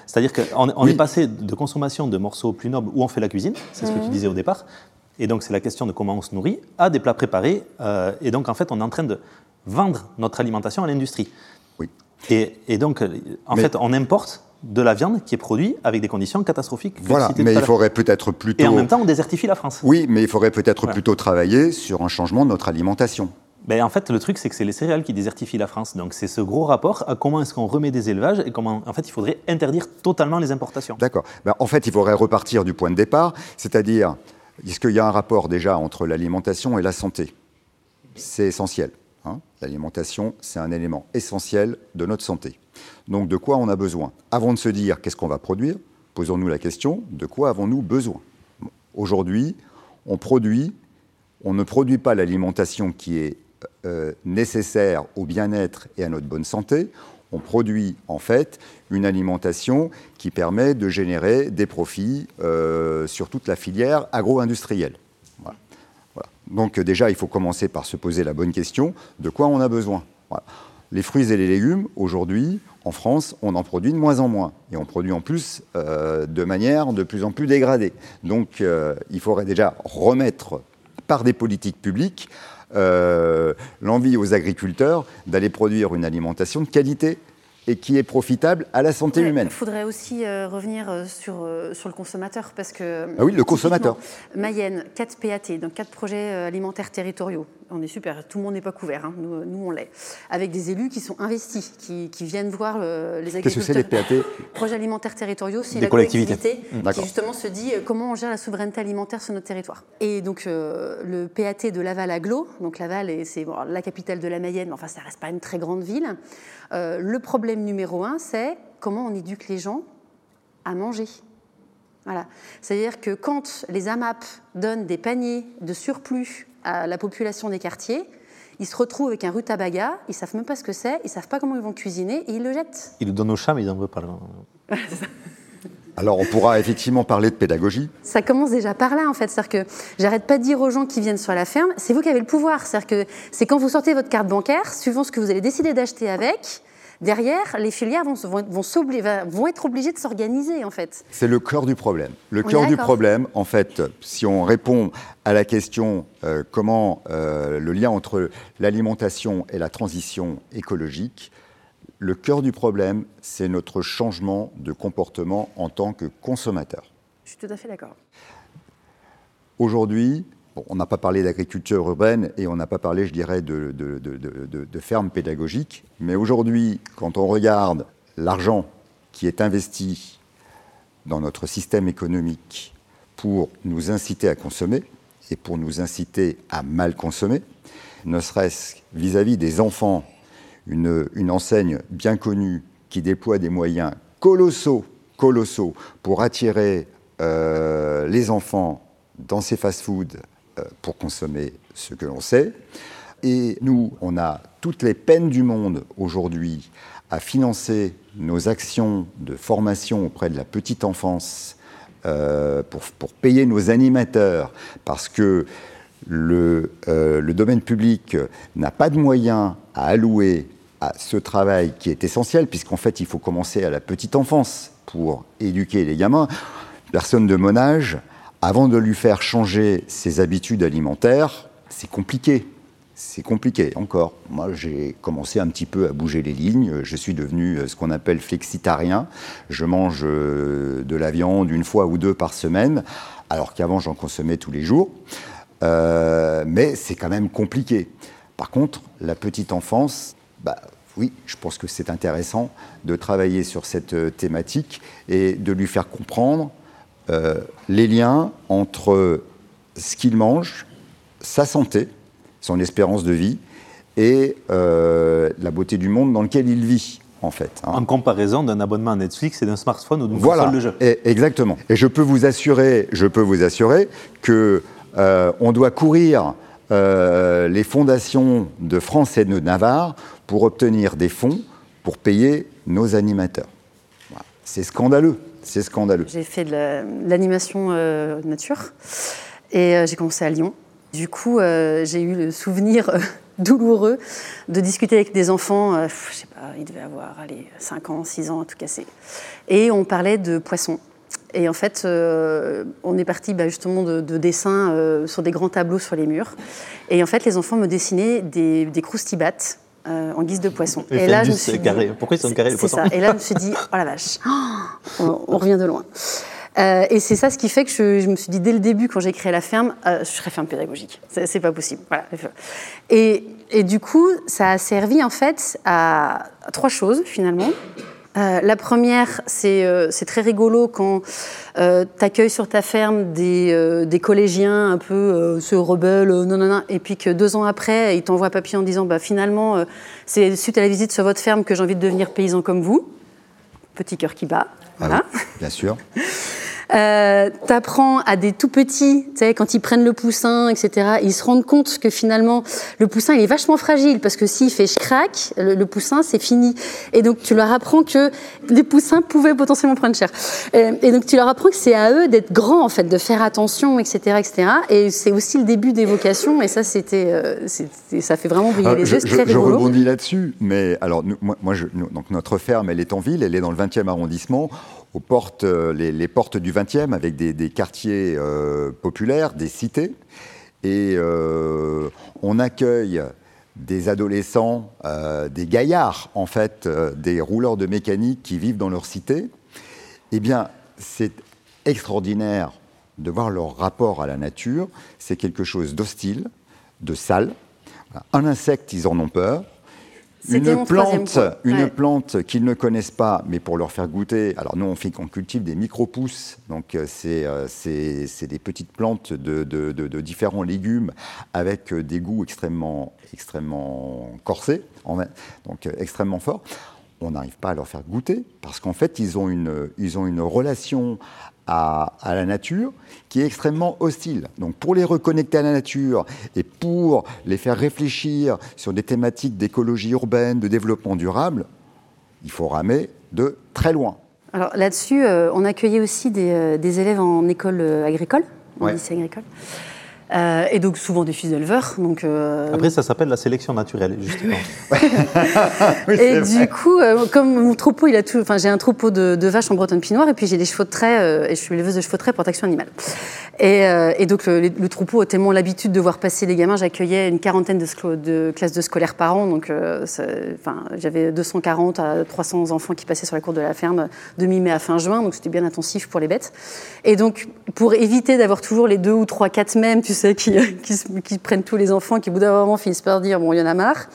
Speaker 4: C'est-à-dire qu'on on est passé de consommation de morceaux plus nobles où on fait la cuisine, c'est ce que tu mhm. disais au départ, et donc c'est la question de comment on se nourrit, à des plats préparés, euh, et donc en fait on est en train de vendre notre alimentation à l'industrie.
Speaker 3: Oui.
Speaker 4: Et, donc euh, en fait on importe de la viande qui est produite avec des conditions catastrophiques.
Speaker 3: Voilà, mais il faudrait peut-être plutôt...
Speaker 4: Et en même temps on désertifie la France.
Speaker 3: Oui, mais il faudrait peut-être plutôt travailler sur un changement de notre alimentation.
Speaker 4: Ben, en fait, le truc, c'est que c'est les céréales qui désertifient la France. Donc, c'est ce gros rapport à comment est-ce qu'on remet des élevages et comment, en fait, il faudrait interdire totalement les importations.
Speaker 3: D'accord. Ben, en fait, il faudrait repartir du point de départ, c'est-à-dire, est-ce qu'il y a un rapport déjà entre l'alimentation et la santé? C'est essentiel. Hein. L'alimentation, c'est un élément essentiel de notre santé. Donc, de quoi on a besoin? Avant de se dire qu'est-ce qu'on va produire, posons-nous la question de quoi avons-nous besoin? Aujourd'hui, on produit, on ne produit pas l'alimentation qui est euh, nécessaire au bien-être et à notre bonne santé, on produit en fait une alimentation qui permet de générer des profits euh, sur toute la filière agro-industrielle. Donc déjà, il faut commencer par se poser la bonne question, de quoi on a besoin Les fruits et les légumes, aujourd'hui, en France, on en produit de moins en moins. Et on produit en plus euh, de manière de plus en plus dégradée. Donc euh, il faudrait déjà remettre par des politiques publiques euh, l'envie aux agriculteurs d'aller produire une alimentation de qualité et qui est profitable à la santé humaine.
Speaker 2: Il faudrait aussi euh, revenir euh, sur, euh, sur le consommateur, parce que...
Speaker 3: Ah oui, le consommateur.
Speaker 2: Mayenne, 4 PAT, donc 4 projets alimentaires territoriaux. On est super, tout le monde n'est pas couvert, hein. nous, nous, on l'est. Avec des élus qui sont investis, qui, qui viennent voir les agriculteurs.
Speaker 3: Qu'est-ce que c'est les PAT
Speaker 2: Projets alimentaires territoriaux, c'est la collectivité qui justement se dit comment on gère la souveraineté alimentaire sur notre territoire. Et donc le PAT de Laval Aglo, donc Laval, c'est bon, la capitale de la Mayenne, mais enfin ça reste pas une très grande ville. Le problème numéro un, c'est comment on éduque les gens à manger. Voilà. C'est-à-dire que quand les AMAP donnent des paniers de surplus à la population des quartiers, ils se retrouvent avec un rutabaga, ils savent même pas ce que c'est, ils savent pas comment ils vont cuisiner et ils le jettent.
Speaker 4: Ils le donnent aux chats, mais ils n'en veulent pas.
Speaker 3: Alors on pourra effectivement parler de pédagogie.
Speaker 2: Ça commence déjà par là en fait, c'est-à-dire que j'arrête pas de dire aux gens qui viennent sur la ferme, c'est vous qui avez le pouvoir, c'est-à-dire que c'est quand vous sortez votre carte bancaire, suivant ce que vous allez décider d'acheter avec, derrière les filières vont, vont, vont être obligées de s'organiser en fait.
Speaker 3: C'est le cœur du problème. Le cœur du problème, en fait, si on répond à la question euh, comment euh, le lien entre l'alimentation et la transition écologique, le cœur du problème, c'est notre changement de comportement en tant que consommateur.
Speaker 2: Je suis tout à fait d'accord.
Speaker 3: Aujourd'hui, on n'a pas parlé d'agriculture urbaine et on n'a pas parlé, je dirais, de, fermes pédagogiques, mais aujourd'hui, quand on regarde l'argent qui est investi dans notre système économique pour nous inciter à consommer et pour nous inciter à mal consommer, ne serait-ce vis-à-vis des enfants une, enseigne bien connue qui déploie des moyens colossaux, colossaux pour attirer euh, les enfants dans ces fast-foods pour consommer ce que l'on sait. Et nous, on a toutes les peines du monde aujourd'hui à financer nos actions de formation auprès de la petite enfance euh, pour, pour, payer nos animateurs, parce que le, le domaine public n'a pas de moyens à allouer ce travail qui est essentiel, puisqu'en fait, il faut commencer à la petite enfance pour éduquer les gamins. Personne de mon âge, avant de lui faire changer ses habitudes alimentaires, c'est compliqué. C'est compliqué encore. Moi, j'ai commencé un petit peu à bouger les lignes. Je suis devenu euh, ce qu'on appelle flexitarien. Je mange euh, de la viande une fois ou deux par semaine, alors qu'avant, j'en consommais tous les jours. Euh, mais c'est quand même compliqué. Par contre, la petite enfance, bah, oui, je pense que c'est intéressant de travailler sur cette thématique et de lui faire comprendre euh, les liens entre ce qu'il mange, sa santé, son espérance de vie et euh, la beauté du monde dans lequel il vit. En, fait,
Speaker 4: hein. en comparaison d'un abonnement à Netflix et d'un smartphone ou d'une voilà, console de jeu.
Speaker 3: Et, exactement. Et je peux vous assurer, je peux vous assurer que on doit courir les fondations de France et de Navarre pour obtenir des fonds pour payer nos animateurs. C'est scandaleux, c'est scandaleux.
Speaker 2: J'ai fait de l'animation euh, nature et euh, j'ai commencé à Lyon. Du coup, euh, j'ai eu le souvenir douloureux de discuter avec des enfants, je sais pas, ils devaient avoir allez, 5 ans, 6 ans à tout casser. Et on parlait de poissons. Et en fait, on est parti bah, justement de, dessins sur des grands tableaux sur les murs. Et en fait, les enfants me dessinaient des, des croustibates euh, en guise de poisson.
Speaker 4: Et, là, je me suis dit,
Speaker 2: Pourquoi ils sont carrés les poissons ça. Et là, je me suis dit, oh la vache, on, revient de loin. Euh, et c'est ça ce qui fait que je, me suis dit dès le début, quand j'ai créé la ferme, euh, je serais ferme pédagogique. C'est pas possible. Voilà. Et, et, du coup, ça a servi en fait à trois choses finalement. Euh, la première, c'est euh, très rigolo quand euh, tu accueilles sur ta ferme des, euh, des collégiens un peu se rebelles, non, non, non, et puis que deux ans après, ils t'envoient papier en disant bah, finalement, c'est suite à la visite sur votre ferme que j'ai envie de devenir paysan comme vous. Petit cœur qui bat.
Speaker 3: Ah voilà. bien sûr.
Speaker 2: Euh, tu apprends à des tout petits, tu sais, quand ils prennent le poussin, etc., ils se rendent compte que finalement, le poussin, il est vachement fragile parce que s'il fait crack, le, le poussin, c'est fini. Et donc, tu leur apprends que les poussins pouvaient potentiellement prendre cher. Et, et donc, tu leur apprends que c'est à eux d'être grands, en fait, de faire attention, etc., etc. Et c'est aussi le début des vocations. Et ça, c'était, euh, ça fait vraiment briller
Speaker 3: Alors,
Speaker 2: les
Speaker 3: je,
Speaker 2: yeux.
Speaker 3: Je-
Speaker 2: très
Speaker 3: je
Speaker 2: rigolo.
Speaker 3: rebondis là-dessus, mais alors nous- moi, moi, je- nous- donc notre ferme, elle est en ville, elle est dans le 20e arrondissement, aux portes, euh, les, portes du 20e, avec des, quartiers euh, populaires, des cités, et euh, on accueille des adolescents, des gaillards en fait, des rouleurs de mécanique qui vivent dans leur cité. Eh bien, c'est extraordinaire de voir leur rapport à la nature. C'est quelque chose d'hostile, de sale. Un insecte, ils en ont peur. Une plante,
Speaker 2: point.
Speaker 3: une
Speaker 2: Ouais.
Speaker 3: plante qu'ils ne connaissent pas, mais pour leur faire goûter. Alors nous, on, fait, on cultive des micro-pousses, donc euh, c'est euh, c'est- des petites plantes de, de- de- de différents légumes avec euh, des goûts extrêmement, extrêmement corsés, donc extrêmement forts. On n'arrive pas à leur faire goûter parce qu'en fait, ils ont une, ils ont une relation à, à la nature qui est extrêmement hostile. Donc pour les reconnecter à la nature et pour les faire réfléchir sur des thématiques d'écologie urbaine, de développement durable, il faut ramer de très loin.
Speaker 2: Alors là-dessus, euh, on accueillait aussi des, euh, des élèves en école euh, agricole, en
Speaker 3: Ouais.
Speaker 2: lycée agricole. Euh, et donc souvent des fils d'éleveurs. Donc, euh,
Speaker 4: Après, ça s'appelle la sélection naturelle, justement.
Speaker 2: et du coup, euh, comme mon troupeau, il a tout. Enfin, j'ai un troupeau de, de vaches en Bretonne Pinoire et puis j'ai des chevaux de trait euh, et je suis éleveuse de chevaux de trait protection animale. Et, euh, et donc le, troupeau a tellement l'habitude de voir passer les gamins. J'accueillais une quarantaine de, classes de scolaires par an, donc euh, j'avais 240 à 300 enfants qui passaient sur la cour de la ferme de mi-mai à fin juin, donc c'était bien intensif pour les bêtes. Et donc pour éviter d'avoir toujours les deux ou trois, quatre mêmes, tu sais, qui, qui prennent tous les enfants, qui au bout d'un moment finissent par dire bon, il y en a marre.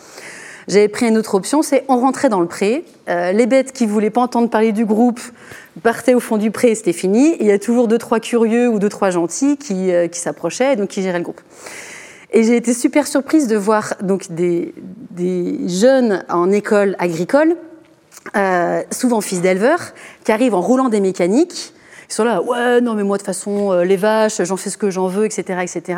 Speaker 2: J'avais pris une autre option, c'est on rentrait dans le pré. Euh, les bêtes qui voulaient pas entendre parler du groupe partaient au fond du pré, c'était fini. Il y a toujours deux trois curieux ou deux trois gentils qui, euh, qui s'approchaient et donc qui géraient le groupe. Et j'ai été super surprise de voir donc des, des jeunes en école agricole, euh, souvent fils d'éleveurs, qui arrivent en roulant des mécaniques. Ils sont là, ouais, non mais moi de toute façon les vaches, j'en fais ce que j'en veux, etc., etc.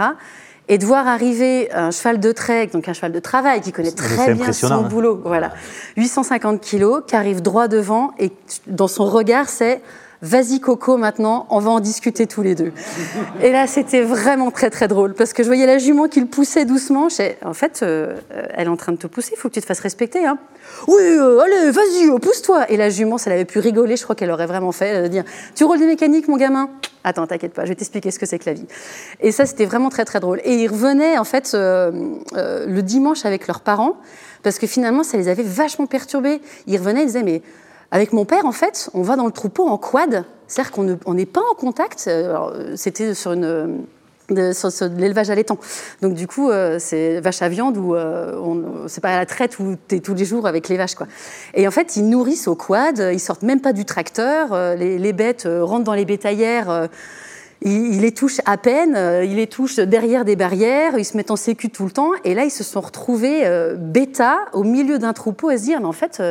Speaker 2: Et de voir arriver un cheval de trek, donc un cheval de travail qui connaît très bien son
Speaker 4: hein.
Speaker 2: boulot, voilà, 850 kilos, qui arrive droit devant et dans son regard c'est Vas-y Coco maintenant, on va en discuter tous les deux. Et là, c'était vraiment très très drôle parce que je voyais la jument qui le poussait doucement. Je en fait, euh, elle est en train de te pousser, il faut que tu te fasses respecter. Hein. Oui, euh, allez, vas-y, euh, pousse-toi. Et la jument, si elle avait pu rigoler, je crois qu'elle aurait vraiment fait euh, dire Tu roules des mécaniques, mon gamin? Attends, t'inquiète pas, je vais t'expliquer ce que c'est que la vie. Et ça, c'était vraiment très très drôle. Et ils revenaient en fait le dimanche avec leurs parents parce que finalement, ça les avait vachement perturbés. Ils revenaient, ils disaient Mais avec mon père, en fait, on va dans le troupeau en quad, c'est-à-dire qu'on ne- on n'est pas en contact. Euh, C'était sur une euh, de, de allaitant. Donc du coup, euh, c'est vache à viande ou c'est pas à la traite où tu es tous les jours avec les vaches quoi. Et en fait, ils nourrissent au quad, ils sortent même pas du tracteur, les, bêtes rentrent dans les bétaillères. ils, ils les touchent à peine, ils les touchent derrière des barrières, ils se mettent en sécu tout le temps. Et là, ils se sont retrouvés bêta au milieu d'un troupeau à se dire, mais en fait,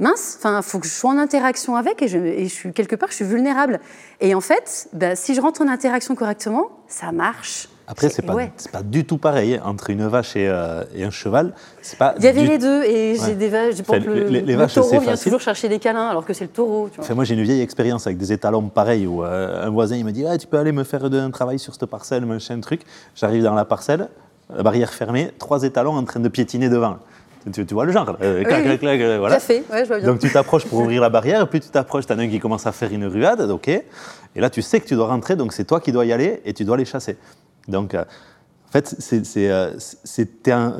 Speaker 2: mince, enfin, faut que je sois en interaction avec et je, et je suis quelque part, je suis vulnérable. Et en fait, bah, si je rentre en interaction correctement, ça marche.
Speaker 4: Après, c'est pas,
Speaker 2: ouais.
Speaker 4: pas du tout pareil hein, entre une vache et, euh, et un cheval. Pas
Speaker 2: Il y avait
Speaker 4: du-
Speaker 2: les deux et j'ai
Speaker 4: Ouais.
Speaker 2: des vaches.
Speaker 4: Enfin,
Speaker 2: le,
Speaker 4: les- les
Speaker 2: le
Speaker 4: vaches,
Speaker 2: taureau
Speaker 4: c'est
Speaker 2: vient
Speaker 4: facile.
Speaker 2: toujours chercher des câlins alors que c'est le taureau. Tu vois.
Speaker 4: Enfin, moi, j'ai une vieille expérience avec des étalons pareils où euh, un voisin il me dit ah, Tu peux aller me faire un travail sur cette parcelle, machin, truc. J'arrive dans la parcelle, la barrière fermée, trois étalons en train de piétiner devant. Tu, tu vois le genre là, euh, clac,
Speaker 2: Oui,
Speaker 4: clac, clac, voilà.
Speaker 2: Café, ouais, je vois bien.
Speaker 4: Donc tu t'approches pour ouvrir la barrière, plus tu t'approches, t'en as un qui commence à faire une ruade, ok. Et là, tu sais que tu dois rentrer, donc c'est toi qui dois y aller et tu dois les chasser. Donc, euh, en fait, c'est, euh,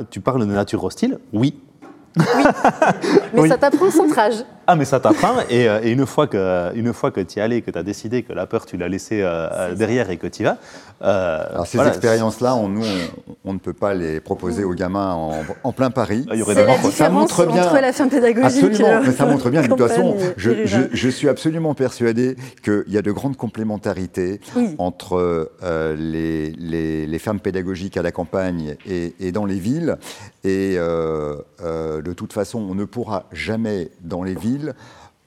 Speaker 4: tu parles de nature hostile, oui.
Speaker 2: Mais
Speaker 4: oui.
Speaker 2: ça t'apprend le centrage.
Speaker 4: Ah, mais ça t'apprend. Et, euh, et une fois que, une fois que tu y es allé, que tu as décidé que la peur, tu l'as laissée euh, derrière et que tu y vas. euh,
Speaker 3: Alors ces
Speaker 4: voilà,
Speaker 3: expériences-là, on, nous, on, on ne peut pas les proposer aux gamins en, en plein Paris.
Speaker 4: Il y aurait des.
Speaker 3: Ça montre bien-
Speaker 2: entre la fin pédagogique
Speaker 3: Absolument, mais ça montre bien. De toute façon, je, je- suis absolument persuadé qu'il y a de grandes complémentarités
Speaker 2: Oui.
Speaker 3: entre euh, les, les- les fermes pédagogiques à la campagne et, et dans les villes. Et euh, euh, de toute façon, on ne pourra jamais dans les villes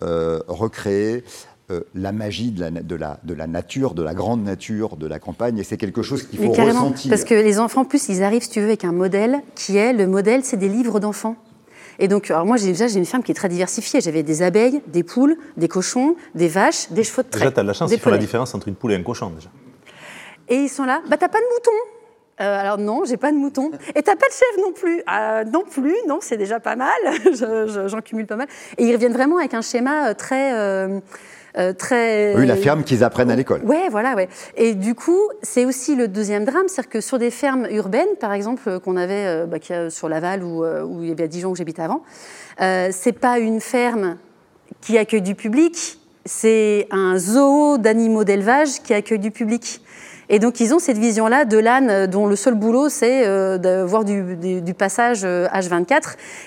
Speaker 3: euh, recréer euh, la magie de la, de, la, de la, nature, de la grande nature, de la campagne, et c'est quelque chose qu'il faut ressentir.
Speaker 2: Parce que les enfants, en plus, ils arrivent, si tu veux, avec un modèle qui est, le modèle, c'est des livres d'enfants. Et donc, alors moi, déjà, j'ai une ferme qui est très diversifiée. J'avais des abeilles, des poules, des cochons, des vaches, des chevaux de trait.
Speaker 4: Déjà, tu as de la chance, ils font la différence entre une poule et un cochon, déjà.
Speaker 2: Et ils sont là, bah t'as pas de mouton euh, alors non, j'ai pas de mouton. Et t'as pas de chef non plus euh, Non plus, non, c'est déjà pas mal. J'en cumule pas mal. Et ils reviennent vraiment avec un schéma euh, très... très...
Speaker 3: Oui, la ferme qu'ils apprennent à l'école.
Speaker 2: Ouais, voilà, ouais. Et du coup, c'est aussi le deuxième drame, c'est-à-dire que sur des fermes urbaines, par exemple, qu'on avait bah, sur Laval ou il y à Dijon où j'habitais avant, c'est pas une ferme qui accueille du public, c'est un zoo d'animaux d'élevage qui accueille du public. Et donc ils ont cette vision-là de l'âne euh, dont le seul boulot c'est euh, de voir du, passage H24. Euh,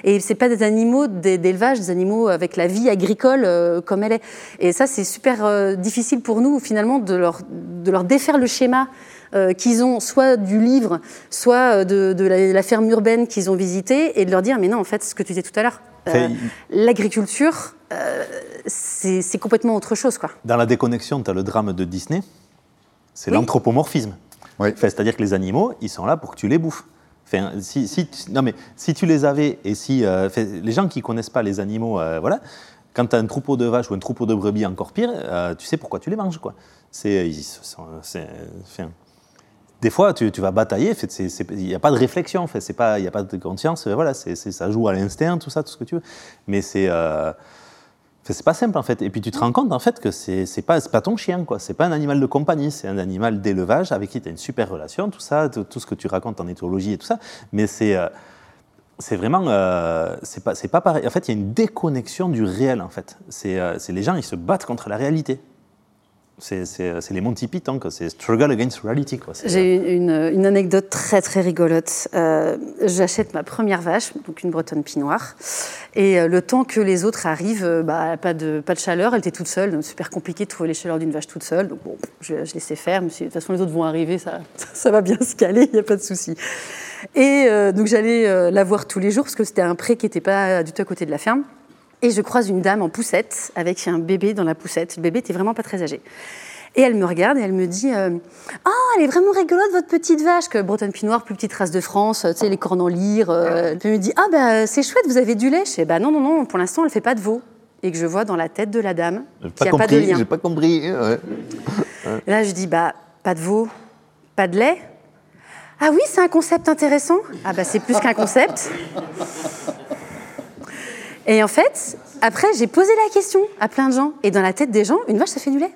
Speaker 2: Et c'est pas des animaux d'élevage, des animaux avec la vie agricole comme elle est. Et ça c'est super difficile pour nous finalement de leur, de leur défaire le schéma. qu'ils ont soit du livre, soit de, la, ferme urbaine qu'ils ont visitée, et de leur dire mais non en fait ce que tu disais tout à l'heure, l'agriculture c'est complètement autre chose quoi.
Speaker 4: Dans la déconnexion, tu as le drame de Disney c'est l'anthropomorphisme. C'est-à-dire que les animaux, ils sont là pour que tu les bouffes. Enfin, si, non mais si tu les avais et si euh, les gens qui connaissent pas les animaux, euh, voilà, quand tu as un troupeau de vaches ou un troupeau de brebis encore pire, euh, tu sais pourquoi tu les manges quoi. C'est, des fois tu, vas batailler, il n'y a pas de réflexion, il n'y a pas de conscience, voilà, ça joue à l'instinct, tout ça, tout ce que tu veux, mais c'est c'est pas simple en fait. Et puis tu te rends compte en fait que c'est pas, pas ton chien, quoi. C'est pas un animal de compagnie, c'est un animal d'élevage avec qui tu as une super relation, tout ça, tout, ce que tu racontes en éthologie et tout ça. Mais c'est euh, vraiment, euh, c'est pas, pas pareil. En fait, il y a une déconnexion du réel en fait. C'est euh, les gens, ils se battent contre la réalité. C'est les Monty Python, c'est struggle against reality.
Speaker 2: J'ai une, une, anecdote très très rigolote. Euh, j'achète ma première vache, donc une bretonne pinoire, et euh, le temps que les autres arrivent, euh, bah, pas, de, pas de chaleur, elle était toute seule, donc super compliqué de trouver les chaleurs d'une vache toute seule. Donc bon, je, je laissais faire, mais de toute façon les autres vont arriver, ça, va bien se caler, il n'y a pas de souci. Et donc j'allais la voir tous les jours, parce que c'était un pré qui n'était pas du tout à côté de la ferme. Et je croise une dame en poussette avec un bébé dans la poussette. Le bébé était vraiment pas très âgé. Et elle me regarde et elle me dit Ah, oh, elle est vraiment rigolote, votre petite vache, que Bretonne Pinoire, plus petite race de France, tu sais, les cornes en lyre. Euh. Elle me dit Ah, ben c'est chouette, vous avez du lait Je dis Bah non, non, non, pour l'instant, elle fait pas de veau. Et que je vois dans la tête de la dame qu'il n'y a pas de lien.
Speaker 4: J'ai pas compris.
Speaker 2: là, je dis Bah, pas de veau, pas de lait Ah oui, c'est un concept intéressant Ah, bah c'est plus qu'un concept. Et en fait, après, j'ai posé la question à plein de gens. Et dans la tête des gens, une vache, ça fait du lait.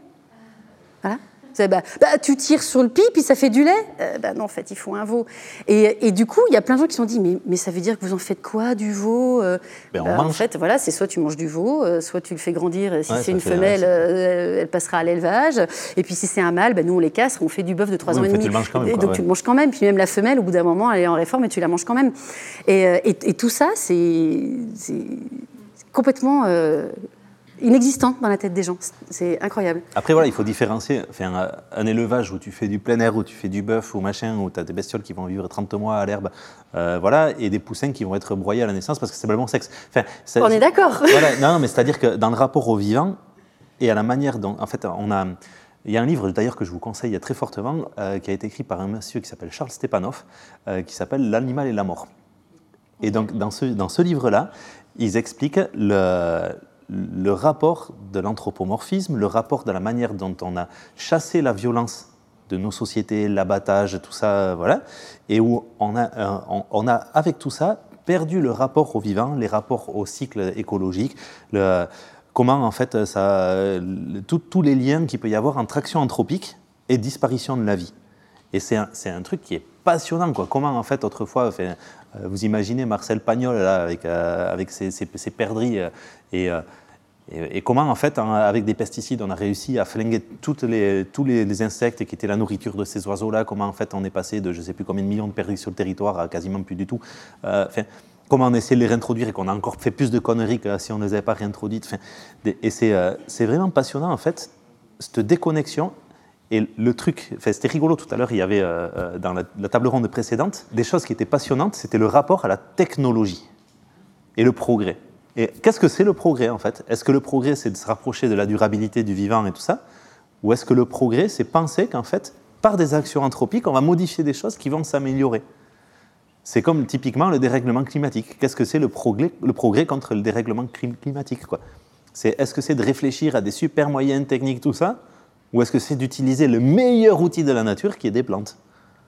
Speaker 2: Bah, bah, tu tires sur le pied, puis ça fait du lait euh, bah Non, en fait, il faut un veau. Et, et du coup, il y a plein de gens qui se sont dit mais, mais, ça veut dire que vous en faites quoi du veau euh?
Speaker 4: Ben, bah,
Speaker 2: En fait, voilà, c'est soit tu manges du veau, euh, soit tu le fais grandir. Si c'est une femelle, elle passera à l'élevage. Et puis si c'est un mâle, nous on les casse, on fait du bœuf de 3 ans et demi.
Speaker 4: et
Speaker 2: donc tu le manges quand même. Puis même la femelle, au bout d'un moment, elle est en réforme et tu la manges quand même. Et, et tout ça, c'est complètement inexistant dans la tête des gens. C'est incroyable.
Speaker 4: Après, voilà, il faut différencier enfin, un élevage où tu fais du plein air, où tu fais du bœuf ou machin, où tu as des bestioles qui vont vivre 30 mois à l'herbe, euh, voilà, et des poussins qui vont être broyés à la naissance parce que c'est le bon sexe. Enfin,
Speaker 2: On est d'accord.
Speaker 4: Voilà, non, mais c'est-à-dire que dans le rapport au vivant et à la manière dont, en fait, on a. Il y a un livre d'ailleurs que je vous conseille très fortement, euh, qui a été écrit par un monsieur qui s'appelle Charles Stepanov, euh, qui s'appelle L'animal et la mort. Et donc dans ce, dans ce livre-là, ils expliquent le, le rapport de l'anthropomorphisme, le rapport de la manière dont on a chassé la violence de nos sociétés, l'abattage, tout ça, voilà, et où on a, euh, on, a, avec tout ça, perdu le rapport au vivant, les rapports au cycle écologique, comment en fait ça, tous les liens qu'il peut y avoir entre action anthropique et disparition de la vie. Et c'est un, un, truc qui est passionnant, quoi. Comment en fait autrefois, euh, vous imaginez Marcel Pagnol là, avec, euh, avec ses, ses, perdrix et et, comment, en fait, avec des pesticides, on a réussi à flinguer tous les, insectes qui étaient la nourriture de ces oiseaux-là? Comment, en fait, on est passé de je ne sais plus combien de millions de perdrix sur le territoire à quasiment plus du tout? Euh, Comment on essaie de les réintroduire et qu'on a encore fait plus de conneries que si on ne les avait pas réintroduites? Et euh, c'est vraiment passionnant, en fait, cette déconnexion. Et le truc, c'était rigolo tout à l'heure, il y avait euh, dans la, la table ronde précédente des choses qui étaient passionnantes, c'était le rapport à la technologie et le progrès. Et qu'est-ce que c'est le progrès en fait? Est-ce que le progrès c'est de se rapprocher de la durabilité du vivant et tout ça? Ou est-ce que le progrès c'est penser qu'en fait, par des actions anthropiques, on va modifier des choses qui vont s'améliorer? C'est comme typiquement le dérèglement climatique. Qu'est-ce que c'est le progrès, le progrès contre le dérèglement climatique Est-ce que c'est de réfléchir à des super moyens techniques, tout ça? Ou est-ce que c'est d'utiliser le meilleur outil de la nature qui est des plantes?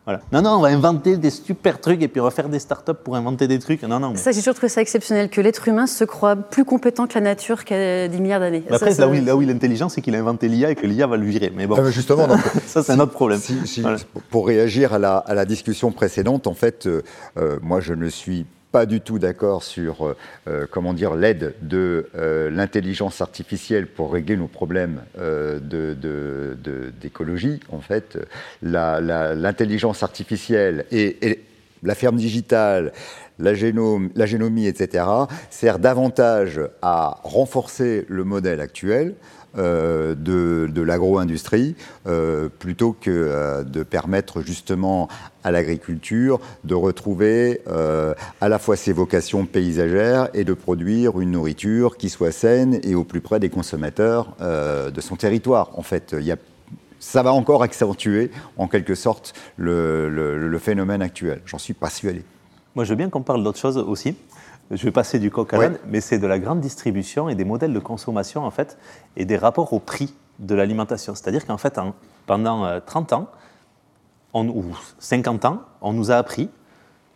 Speaker 4: Non, non, on va inventer des super trucs et puis on va faire des startups pour inventer des trucs. Non, non.
Speaker 2: Ça, j'ai toujours trouvé ça exceptionnel, que l'être humain se croit plus compétent que la nature qu'il y a 10 milliards d'années.
Speaker 4: Après, là, où, là où il est intelligent, c'est qu'il a inventé l'IA et que l'IA va le virer. Mais bon,
Speaker 3: ah, justement,
Speaker 4: ça, c'est un autre problème.
Speaker 3: Pour réagir à la, à la, discussion précédente, en fait, euh, euh, moi, je ne suis pas du tout d'accord sur euh, euh, comment dire l'aide de euh, l'intelligence artificielle pour régler nos problèmes d'écologie. De, en fait, l'intelligence artificielle et, la ferme digitale, la, génome, la génomie, etc., sert davantage à renforcer le modèle actuel, euh, de, l'agro-industrie, euh, plutôt que euh, de permettre justement à l'agriculture de retrouver à la fois ses vocations paysagères et de produire une nourriture qui soit saine et au plus près des consommateurs de son territoire. En fait, il y a ça va encore accentuer en quelque sorte le, le phénomène actuel. J'en suis persuadé.
Speaker 4: Moi, je veux bien qu'on parle d'autre chose aussi je vais passer du coq à l'âne, mais c'est de la grande distribution et des modèles de consommation, en fait, et des rapports au prix de l'alimentation. C'est-à-dire qu'en fait, pendant 30 euh, ans, ou 50 ans, on nous a appris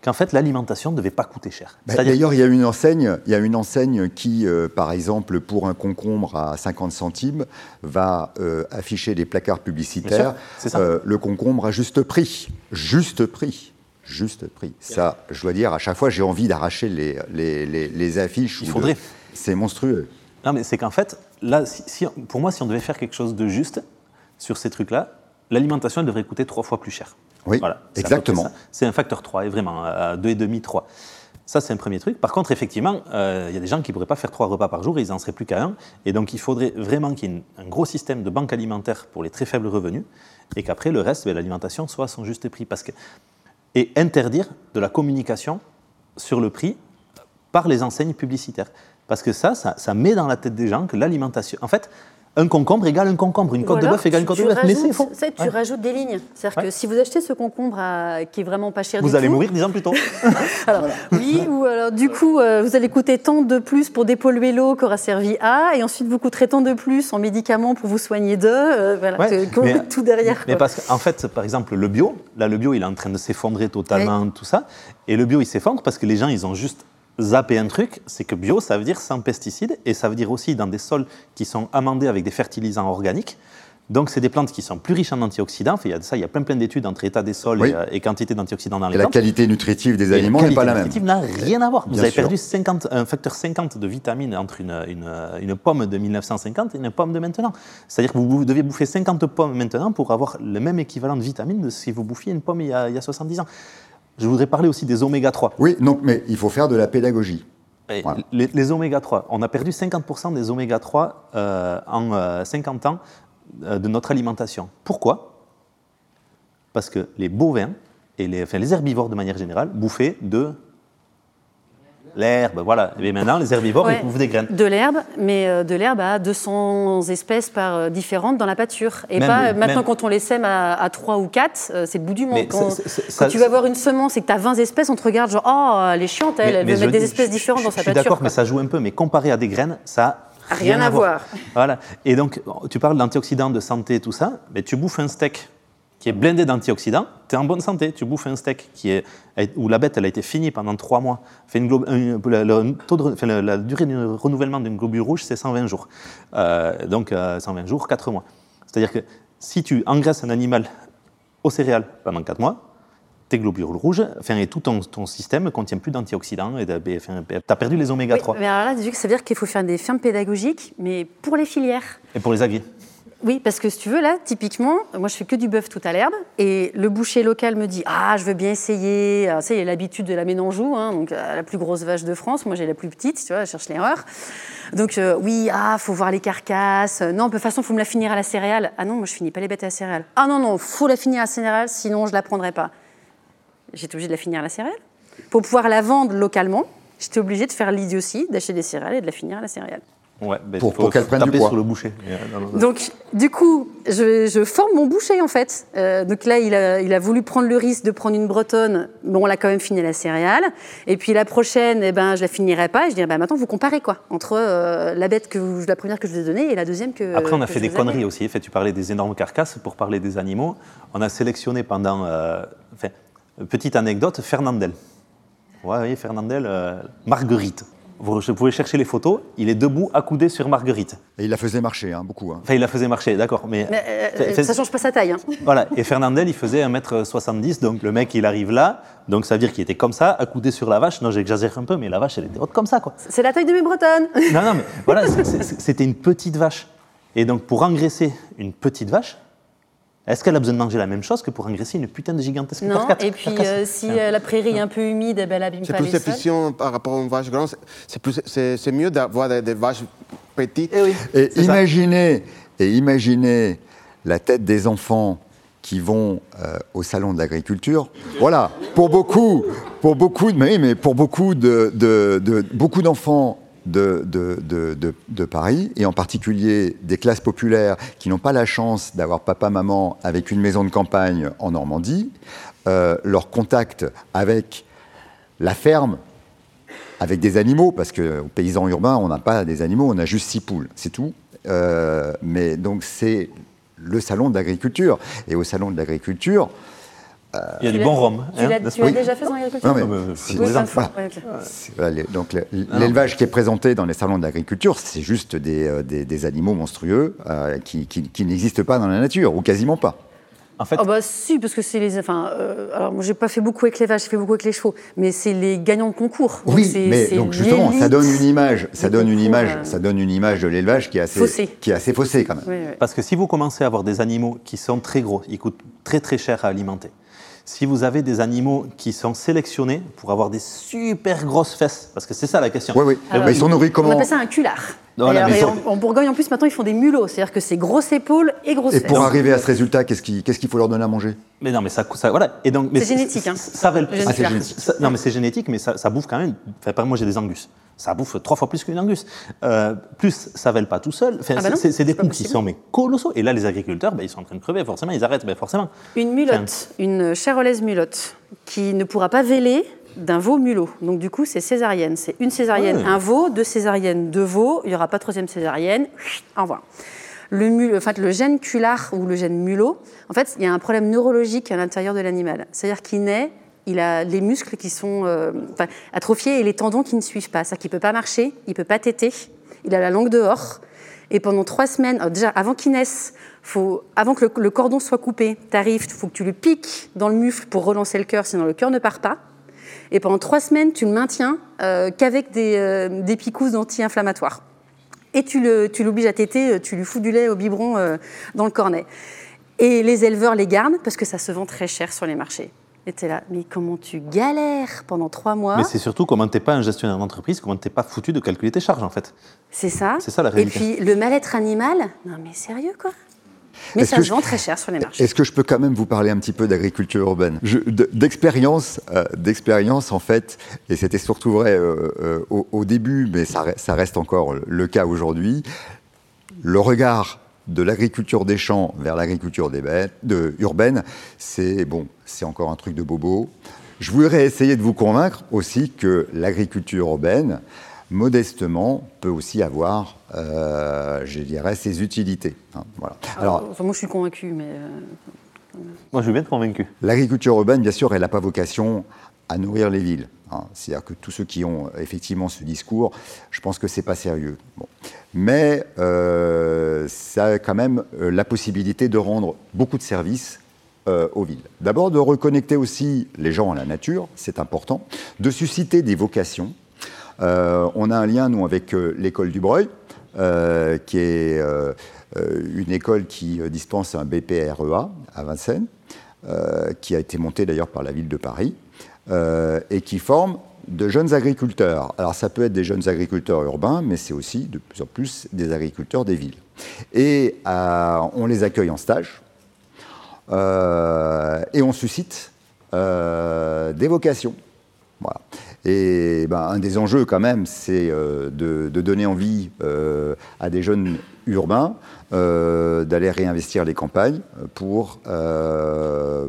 Speaker 4: qu'en fait l'alimentation ne devait pas coûter cher.
Speaker 3: Bah, d'ailleurs, il y a une enseigne, il y a une enseigne qui, euh, par exemple, pour un concombre à 50 centimes, va euh, afficher des placards publicitaires. le concombre à juste prix, juste prix juste prix. Ça, je dois dire, à chaque fois, j'ai envie d'arracher les, les, affiches.
Speaker 4: Il faudrait.
Speaker 3: C'est monstrueux.
Speaker 4: Non, mais c'est qu'en fait, là, si, pour moi, si on devait faire quelque chose de juste sur ces trucs-là, l'alimentation, elle devrait coûter trois fois plus cher.
Speaker 3: Oui, voilà, exactement.
Speaker 4: C'est un facteur 3, et vraiment, à 2,5, 3. Ça, c'est un premier truc. Par contre, effectivement, euh, il y a des gens qui ne pourraient pas faire trois repas par jour et ils n'en seraient plus qu'à un. Et donc, il faudrait vraiment qu'il y ait un gros système de banque alimentaire pour les très faibles revenus et qu'après, le reste, ben, l'alimentation soit à son juste prix. Parce que et interdire de la communication sur le prix par les enseignes publicitaires. Parce que ça, ça, ça met dans la tête des gens que l'alimentation. En fait, un concombre égale un concombre, une côte de bœuf égale une côte de bœuf. Mais c'est faux.
Speaker 2: Tu rajoutes des lignes. C'est-à-dire que si vous achetez ce concombre qui est vraiment pas cher
Speaker 4: vous allez mourir dix ans plus tôt.
Speaker 2: alors, Oui, ou alors du coup, euh, vous allez coûter tant de plus pour dépolluer l'eau qu'aura servi A, et ensuite vous coûterez tant de plus en médicaments pour vous soigner d'eux. Euh, voilà, tout derrière.
Speaker 4: Mais parce qu'en fait, par exemple, le bio, là, le bio, il est en train de s'effondrer totalement, tout ça. Et le bio, il s'effondre parce que les gens, ils ont juste zapper un truc, c'est que bio, ça veut dire sans pesticides, et ça veut dire aussi dans des sols qui sont amendés avec des fertilisants organiques. Donc, c'est des plantes qui sont plus riches en antioxydants. Enfin, il y a ça, il y a plein, plein d'études entre état des sols et, euh, quantité d'antioxydants dans les
Speaker 3: et
Speaker 4: plantes.
Speaker 3: la qualité nutritive des aliments n'est pas la même.
Speaker 4: La qualité nutritive n'a rien à voir. Vous avez perdu 50, un facteur 50 de vitamines entre une, une, une, pomme de 1950 et une pomme de maintenant. C'est-à-dire que vous, deviez bouffer 50 pommes maintenant pour avoir le même équivalent de vitamines que si vous bouffiez une pomme il y a, il y a 70 ans. Je voudrais parler aussi des oméga 3.
Speaker 3: Oui, non, mais il faut faire de la pédagogie.
Speaker 4: Les, oméga 3, on a perdu 50% des oméga 3 euh, en 50 euh, ans euh, de notre alimentation. Pourquoi? Parce que les bovins et les, enfin, les herbivores de manière générale bouffaient de L'herbe, voilà. Et maintenant, les herbivores, ils bouffent des graines.
Speaker 2: De l'herbe, mais euh, de l'herbe à 200 espèces par, euh, différentes dans la pâture. Et pas maintenant, quand on les sème à, 3 ou 4, euh, c'est le bout du monde. quand, tu vas avoir une semence et que tu as 20 espèces, on te regarde genre, oh, elle est chiante, elle, elle veut mettre des espèces différentes dans sa pâture.
Speaker 4: Je suis d'accord, mais ça joue un peu. Mais comparé à des graines, ça
Speaker 2: Rien, à, voir.
Speaker 4: Voilà. Et donc, tu parles d'antioxydants, de santé, tout ça, mais tu bouffes un steak qui est blindé d'antioxydants, tu es en bonne santé. Tu bouffes un steak qui est, où la bête elle a été finie pendant trois mois. Fait une la, durée du renouvellement d'une globule rouge, c'est 120 jours. Euh, donc 120 euh, jours, 4 mois. C'est-à-dire que si tu engraisses un animal aux céréales pendant 4 mois, tes globules rouges, enfin, et tout ton, ton système ne contient plus d'antioxydants, et tu as perdu les oméga 3.
Speaker 2: mais alors là, ça veut dire qu'il faut faire des fermes pédagogiques, mais pour les filières.
Speaker 4: Et pour les agris
Speaker 2: oui, parce que si tu veux, là, typiquement, moi je fais que du bœuf tout à l'herbe, et le boucher local me dit Ah, je veux bien essayer. Alors, il a l'habitude de la Ménanjou, hein, donc euh, la plus grosse vache de France. Moi j'ai la plus petite, tu vois, je cherche l'erreur. Donc, euh, oui, ah, faut voir les carcasses. Non, de toute façon, faut me la finir à la céréale. Ah non, moi je finis pas les bêtes à la céréale. Ah non, non, faut la finir à la céréale, sinon je la prendrai pas. J'étais obligée de la finir à la céréale pour pouvoir la vendre localement j'étais obligée de faire l'idiotie, d'acheter des céréales et de la finir à la céréale.
Speaker 4: Ouais, ben,
Speaker 3: Pour-
Speaker 4: faut
Speaker 3: pour qu'elle prenne du
Speaker 4: taper
Speaker 3: poids.
Speaker 4: sur le boucher. Euh, non, non, non.
Speaker 2: Donc, du coup, je, je forme mon boucher, en fait. Euh, donc là, il a, il a voulu prendre le risque de prendre une bretonne, mais on l'a quand même fini à la céréale. Et puis la prochaine, eh ben, je la finirai pas. Et je dirais, bah, maintenant, vous comparez, quoi, entre euh, la bête, que vous- la première que je vous ai donnée et la deuxième que.
Speaker 4: Après, on a fait des conneries aussi. En fait, tu parlais des énormes carcasses pour parler des animaux? On a sélectionné pendant. euh, enfin, petite anecdote, Fernandel. Ouais, oui, Fernandel, euh, Marguerite. Vous, pouvez chercher les photos. Il est debout, accoudé sur Marguerite.
Speaker 3: Et il la faisait marcher, hein, beaucoup. hein.
Speaker 4: Enfin, il la faisait marcher, d'accord. Mais,
Speaker 2: Mais, euh,
Speaker 4: fait-
Speaker 2: ça change pas sa taille. hein.
Speaker 4: voilà. Et Fernandel, il faisait 1m70. Donc, le mec, il arrive là. Donc, ça veut dire qu'il était comme ça, accoudé sur la vache. Non, j'exagère un peu, mais la vache, elle était haute comme ça, quoi.
Speaker 2: C'est la taille de mes bretonnes.
Speaker 4: Non, non, mais voilà, c'était une petite vache. Et donc, pour engraisser une petite vache, est-ce qu'elle a besoin de manger la même chose que pour engraisser une putain de gigantesque
Speaker 2: Non,
Speaker 4: carcasse
Speaker 2: et puis
Speaker 4: carcasse
Speaker 2: euh, si euh, la prairie est un peu humide, eh ben, elle abîme
Speaker 5: C'est
Speaker 2: pas
Speaker 5: plus
Speaker 2: les sols.
Speaker 5: efficient par rapport à une vache grande. C'est plus- C'est c'est mieux d'avoir des, des vaches petites.
Speaker 4: Eh oui.
Speaker 3: Et
Speaker 4: C'est ça.
Speaker 3: imaginez, et imaginez la tête des enfants qui vont euh, au salon de l'agriculture. Voilà, pour beaucoup, pour beaucoup, mais, oui, mais pour beaucoup de, de- de- beaucoup d'enfants de, Paris et en particulier des classes populaires qui n'ont pas la chance d'avoir papa maman avec une maison de campagne en Normandie, euh, leur contact avec la ferme avec des animaux, parce qu'aux paysans urbains, on n'a pas des animaux, on a juste six poules, c'est tout. Euh, mais donc c'est le salon de l'agriculture. Et au salon de l'agriculture,
Speaker 4: Il y a
Speaker 2: Tu
Speaker 4: du bon rhum.
Speaker 2: Tu
Speaker 4: hein,
Speaker 2: l'as tu l'as
Speaker 3: Oui.
Speaker 2: déjà fait dans l'agriculture
Speaker 3: non, mais
Speaker 4: Ah, bah,
Speaker 3: c'est-
Speaker 2: Oui,
Speaker 3: voilà, voilà. Les- donc le- l'élevage qui est présenté dans les salons de l'agriculture, c'est juste des, euh, des- des animaux monstrueux euh, qui, qui- qui n'existent pas dans la nature, ou quasiment pas.
Speaker 4: En fait,
Speaker 2: Oh bah si, parce que c'est les... Enfin, euh, alors moi j'ai pas fait beaucoup avec les vaches, j'ai fait beaucoup avec les chevaux, mais c'est les gagnants de concours.
Speaker 3: Oui,
Speaker 2: c'est-
Speaker 3: mais donc justement, ça donne une image, ça donne une image,
Speaker 2: euh,
Speaker 3: ça donne une image de l'élevage qui est assez,
Speaker 2: Faussée.
Speaker 3: qui est assez faussée quand même.
Speaker 4: parce que si vous commencez à avoir des animaux qui sont très gros, ils coûtent très très cher à alimenter. Si vous avez des animaux qui sont sélectionnés pour avoir des super grosses fesses, parce que c'est ça la question.
Speaker 3: Oui, oui.
Speaker 2: Alors,
Speaker 3: Bah, ils sont nourris
Speaker 2: On
Speaker 3: comment
Speaker 2: appelle ça un culard.
Speaker 4: Voilà,
Speaker 2: alors, en, en Bourgogne, en plus, maintenant, ils font des mulots. C'est-à-dire que c'est grosses épaules et grosses
Speaker 3: Et
Speaker 2: fesses.
Speaker 3: pour arriver à ce résultat, qu'est-ce qu'il faut leur donner à manger?
Speaker 4: Mais non, mais ça, ça voilà. Et donc, mais
Speaker 2: C'est génétique, hein.
Speaker 4: Ça, va le-
Speaker 2: Le gène
Speaker 3: Ah, génétique.
Speaker 4: Ça- non, mais c'est génétique, mais ça, ça bouffe quand même. Enfin, par exemple, moi, j'ai des angus. Ça bouffe trois fois plus qu'une angus. Euh, plus, ça vèle pas tout seul. Enfin,
Speaker 2: Ah bah
Speaker 4: c'est des coûts qui sont mais colossaux. Et là, les agriculteurs, ben, ils sont en train de crever. Forcément, ils arrêtent. Ben, forcément.
Speaker 2: Une mulotte, une charolaise mulotte, qui ne pourra pas véler d'un veau mulot. Donc du coup, c'est césarienne. C'est une césarienne, un veau, deux césariennes, deux veaux. Il n'y aura pas de troisième césarienne. Au revoir. Le, mul- en fait, le gène culard ou le gène mulot, en fait, il y a un problème neurologique à l'intérieur de l'animal. C'est-à-dire qu'il naît, il a les muscles qui sont euh, atrophiés et les tendons qui ne suivent pas. C'est-à-dire qu'il ne peut pas marcher, il ne peut pas téter, il a la langue dehors. Et pendant trois semaines, alors déjà avant qu'il naisse, faut, avant que le, cordon soit coupé, tu il faut que tu le piques dans le mufle pour relancer le cœur, sinon le cœur ne part pas. Et pendant trois semaines, tu le maintiens euh, qu'avec des, euh, picousses anti-inflammatoires. Et tu le- tu l'obliges à téter, euh, tu lui fous du lait au biberon dans le cornet. Et les éleveurs les gardent parce que ça se vend très cher sur les marchés. Et là, mais comment tu galères pendant trois mois
Speaker 4: Mais c'est surtout comment t'es pas un gestionnaire d'entreprise, comment t'es pas foutu de calculer tes charges, en fait.
Speaker 2: C'est ça.
Speaker 4: C'est ça, la
Speaker 2: Et
Speaker 4: réalité.
Speaker 2: puis le mal-être animal, non mais sérieux quoi Mais
Speaker 3: Est-ce
Speaker 2: ça se
Speaker 3: je-
Speaker 2: vend très cher sur les marchés.
Speaker 3: Est-ce que je peux quand même vous parler un petit peu d'agriculture urbaine? D'expérience, euh, d'expérience en fait, et c'était surtout vrai euh, euh, au, au début, mais ça reste encore le cas aujourd'hui. Le regard de l'agriculture des champs vers l'agriculture des bêtes- de- urbaine, c'est bon, c'est encore un truc de bobo. Je voudrais essayer de vous convaincre aussi que l'agriculture urbaine, modestement, peut aussi avoir, euh, je dirais, ses utilités. hein, voilà. Alors,
Speaker 2: Enfin, moi je suis convaincue, mais euh,
Speaker 4: Moi, je suis bien convaincu.
Speaker 3: L'agriculture urbaine, bien sûr, elle n'a pas vocation à nourrir les villes. Hein. C'est-à-dire que tous ceux qui ont effectivement ce discours, je pense que c'est pas sérieux. Mais euh, ça a quand même euh, la possibilité de rendre beaucoup de services euh, aux villes. D'abord, de reconnecter aussi les gens à la nature, c'est important. De susciter des vocations. Euh, on a un lien, nous, avec euh, l'école du Breuil, euh, qui est euh, euh, une école qui euh, dispense un BPREA à Vincennes, euh, qui a été montée d'ailleurs par la ville de Paris, euh, et qui forme de jeunes agriculteurs. Alors ça peut être des jeunes agriculteurs urbains, mais c'est aussi de plus en plus des agriculteurs des villes. Et euh, on les accueille en stage, euh, et on suscite des vocations. Voilà. Et ben, un des enjeux quand même, c'est de, de, donner envie à des jeunes urbains d'aller réinvestir les campagnes pour,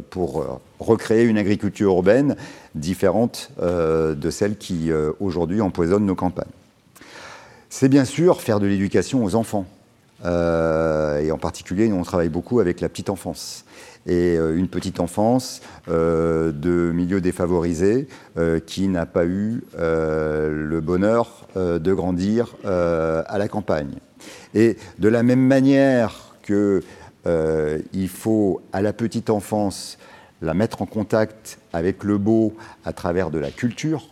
Speaker 3: pour recréer une agriculture urbaine différente de celle qui aujourd'hui empoisonne nos campagnes. C'est bien sûr faire de l'éducation aux enfants. Euh, et en particulier, nous, on travaille beaucoup avec la petite enfance. Et euh, une petite enfance euh, de milieux défavorisés qui n'a pas eu le bonheur de grandir à la campagne. Et de la même manière que il faut à la petite enfance la mettre en contact avec le beau à travers de la culture,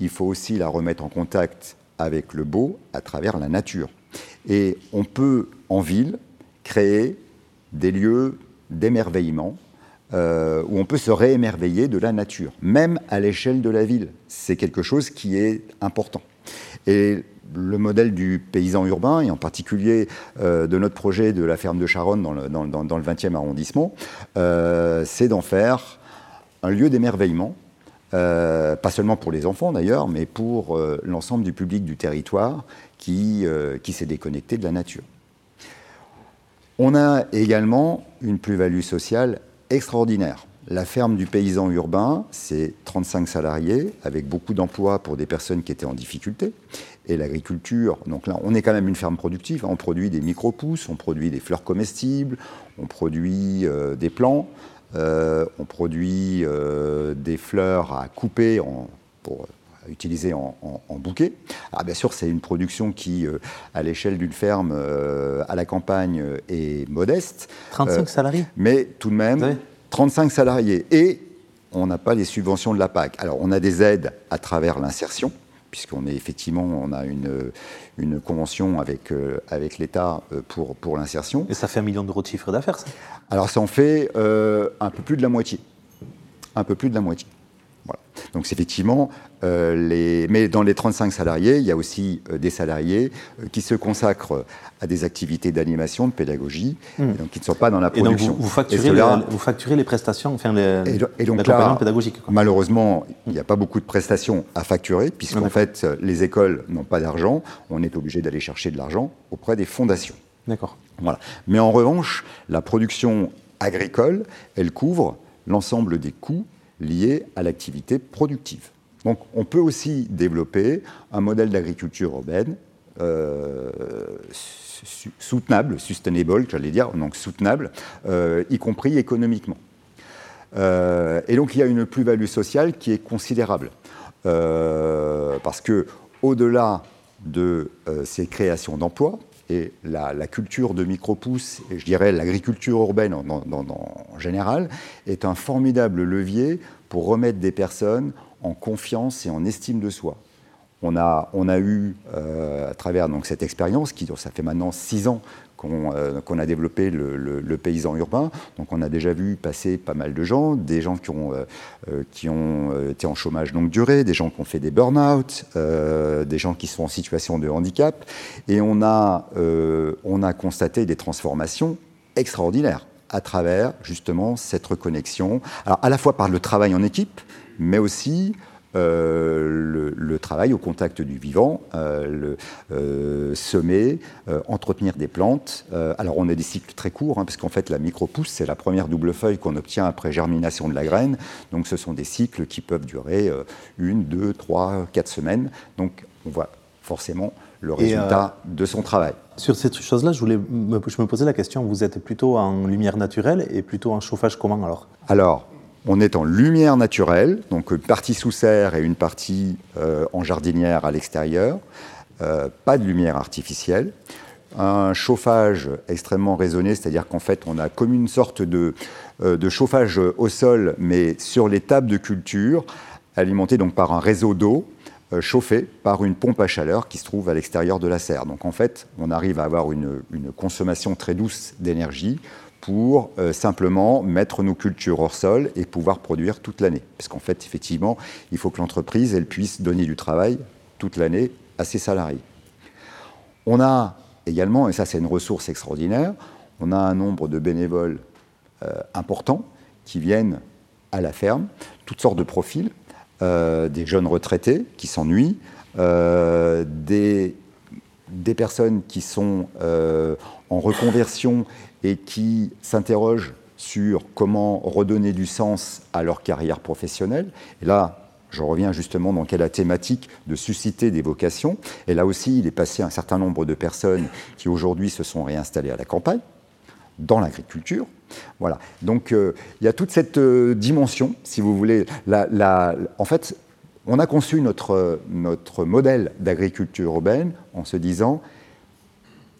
Speaker 3: il faut aussi la remettre en contact avec le beau à travers la nature. Et on peut, en ville, créer des lieux d'émerveillement euh, où on peut se réémerveiller de la nature, même à l'échelle de la ville. C'est quelque chose qui est important. Et le modèle du paysan urbain, et en particulier euh, de notre projet de la ferme de Charonne dans le, dans, dans, le 20e arrondissement, euh, c'est d'en faire un lieu d'émerveillement, pas seulement pour les enfants d'ailleurs, mais pour l'ensemble du public du territoire, euh, qui, s'est déconnecté de la nature. On a également une plus-value sociale extraordinaire. La ferme du paysan urbain, c'est 35 salariés, avec beaucoup d'emplois pour des personnes qui étaient en difficulté. Et l'agriculture, donc là, on est quand même une ferme productive. On produit des micro-pousses, on produit des fleurs comestibles, on produit euh, des plants, euh, on produit des fleurs à couper pour utilisé en, bouquet. Alors bien sûr, c'est une production qui, euh, à l'échelle d'une ferme euh, à la campagne, euh, est modeste.
Speaker 4: 35 salariés
Speaker 3: Mais tout de même, 35 salariés. Et on n'a pas les subventions de la PAC. Alors on a des aides à travers l'insertion, puisqu'on est effectivement, on a une, une convention avec, avec l'État pour, pour l'insertion.
Speaker 4: Et ça fait un million d'euros de chiffre d'affaires, ça?
Speaker 3: Alors ça en fait un peu plus de la moitié. Un peu plus de la moitié. Voilà. Donc c'est effectivement euh, les... Mais dans les 35 salariés, il y a aussi euh, des salariés euh, qui se consacrent à des activités d'animation, de pédagogie, hmm. donc qui ne sont pas dans la production.
Speaker 4: Et donc vous, facturez, les, vous facturez les prestations, enfin les,
Speaker 3: et, donc là, pédagogique. Malheureusement, il n'y a pas beaucoup de prestations à facturer, puisqu'en fait, les écoles n'ont pas d'argent. On est obligé d'aller chercher de l'argent auprès des fondations.
Speaker 4: D'accord.
Speaker 3: Voilà. Mais en revanche, la production agricole, elle couvre l'ensemble des coûts liés à l'activité productive. Donc on peut aussi développer un modèle d'agriculture urbaine euh, soutenable, sustainable, j'allais dire, donc soutenable, euh, y compris économiquement. Euh, et donc il y a une plus-value sociale qui est considérable, parce que au-delà de ces créations d'emplois, et la, culture de micro-pousses, et je dirais l'agriculture urbaine en, général, est un formidable levier pour remettre des personnes en confiance et en estime de soi. On a, on a eu, euh, à travers donc, cette expérience, qui ça fait maintenant six ans qu'on euh, a développé le, paysan urbain, donc on a déjà vu passer pas mal de gens, des gens qui ont, euh, qui ont été en chômage longue durée, des gens qui ont fait des burn-out, des gens qui sont en situation de handicap, et on a, on a constaté des transformations extraordinaires à travers justement cette reconnexion, alors à la fois par le travail en équipe, mais aussi euh, le, travail au contact du vivant, euh, le, euh, semer, entretenir des plantes. alors on a des cycles très courts, hein, parce qu'en fait la micro-pousse, c'est la première double feuille qu'on obtient après germination de la graine. Donc ce sont des cycles qui peuvent durer une, deux, trois, quatre semaines. Donc on voit forcément le résultat de son travail.
Speaker 4: Sur cette chose-là, je, voulais je me posais la question, vous êtes plutôt en lumière naturelle et plutôt en chauffage comment alors?
Speaker 3: Alors, on est en lumière naturelle, donc une partie sous serre et une partie euh, en jardinière à l'extérieur, euh, pas de lumière artificielle. Un chauffage extrêmement raisonné, c'est-à-dire qu'en fait on a comme une sorte de, euh, chauffage au sol, mais sur les tables de culture, alimenté donc par un réseau d'eau chauffé par une pompe à chaleur qui se trouve à l'extérieur de la serre. Donc en fait, on arrive à avoir une consommation très douce d'énergie pour euh, simplement mettre nos cultures hors sol et pouvoir produire toute l'année. Parce qu'en fait, effectivement, il faut que l'entreprise elle puisse donner du travail toute l'année à ses salariés. On a également, et ça c'est une ressource extraordinaire, on a un nombre de bénévoles euh, importants qui viennent à la ferme, toutes sortes de profils, des jeunes retraités qui s'ennuient, des, des personnes qui sont en reconversion et qui s'interrogent sur comment redonner du sens à leur carrière professionnelle. Et là, je reviens justement donc à la thématique de susciter des vocations. Et là aussi, il est passé un certain nombre de personnes qui aujourd'hui se sont réinstallées à la campagne, dans l'agriculture. Voilà. Donc euh, il y a toute cette euh, dimension, si vous voulez. en fait, on a conçu notre, notre modèle d'agriculture urbaine en se disant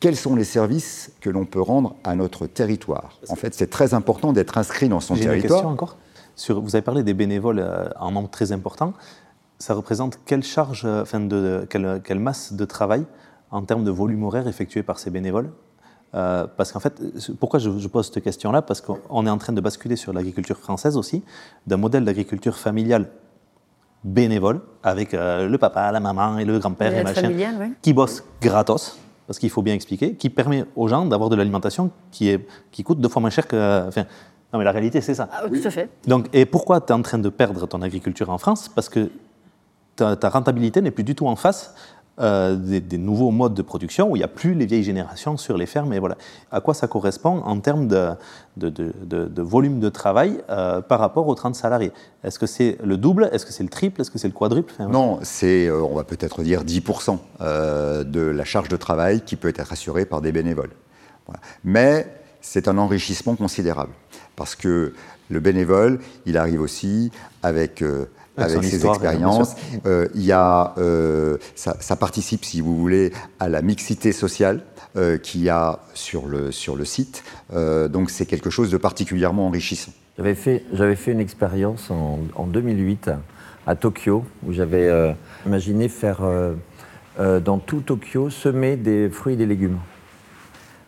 Speaker 3: quels sont les services que l'on peut rendre à notre territoire? En fait, c'est très important d'être inscrit dans son territoire. J'ai une
Speaker 4: question encore vous avez parlé des bénévoles euh, en nombre très important. Ça représente quelle charge, euh, enfin de, quelle, masse de travail en termes de volume horaire effectué par ces bénévoles? Euh, parce qu'en fait, pourquoi je, pose cette question-là? Parce qu'on est en train de basculer sur l'agriculture française aussi, d'un modèle d'agriculture familiale bénévole, avec le papa, la maman et le grand-père et machin, qui bossent gratos, parce qu'il faut bien expliquer, qui permet aux gens d'avoir de l'alimentation qui, est, qui coûte deux fois moins cher que. Enfin, non, mais la réalité, c'est ça.
Speaker 2: Ah, Tout à fait.
Speaker 4: Donc, et pourquoi tu es en train de perdre ton agriculture en France? Parce que ta, rentabilité n'est plus du tout en face euh, des, nouveaux modes de production où il n'y a plus les vieilles générations sur les fermes. Et voilà. À quoi ça correspond en termes de, volume de travail euh, par rapport aux 30 salariés? Est-ce que c'est le double? Est-ce que c'est le triple? Est-ce que c'est le quadruple?
Speaker 3: Non, c'est, euh, on va peut-être dire 10% de la charge de travail qui peut être assurée par des bénévoles. Mais c'est un enrichissement considérable parce que le bénévole, il arrive aussi avec, euh, avec, ses expériences. Euh, il y a, euh, ça, participe, si vous voulez, à la mixité sociale qu'il y a sur le, sur le site. donc c'est quelque chose de particulièrement enrichissant.
Speaker 6: J'avais fait, j'avais fait une expérience en, en, 2008 à Tokyo, où j'avais imaginé faire dans tout Tokyo semer des fruits et des légumes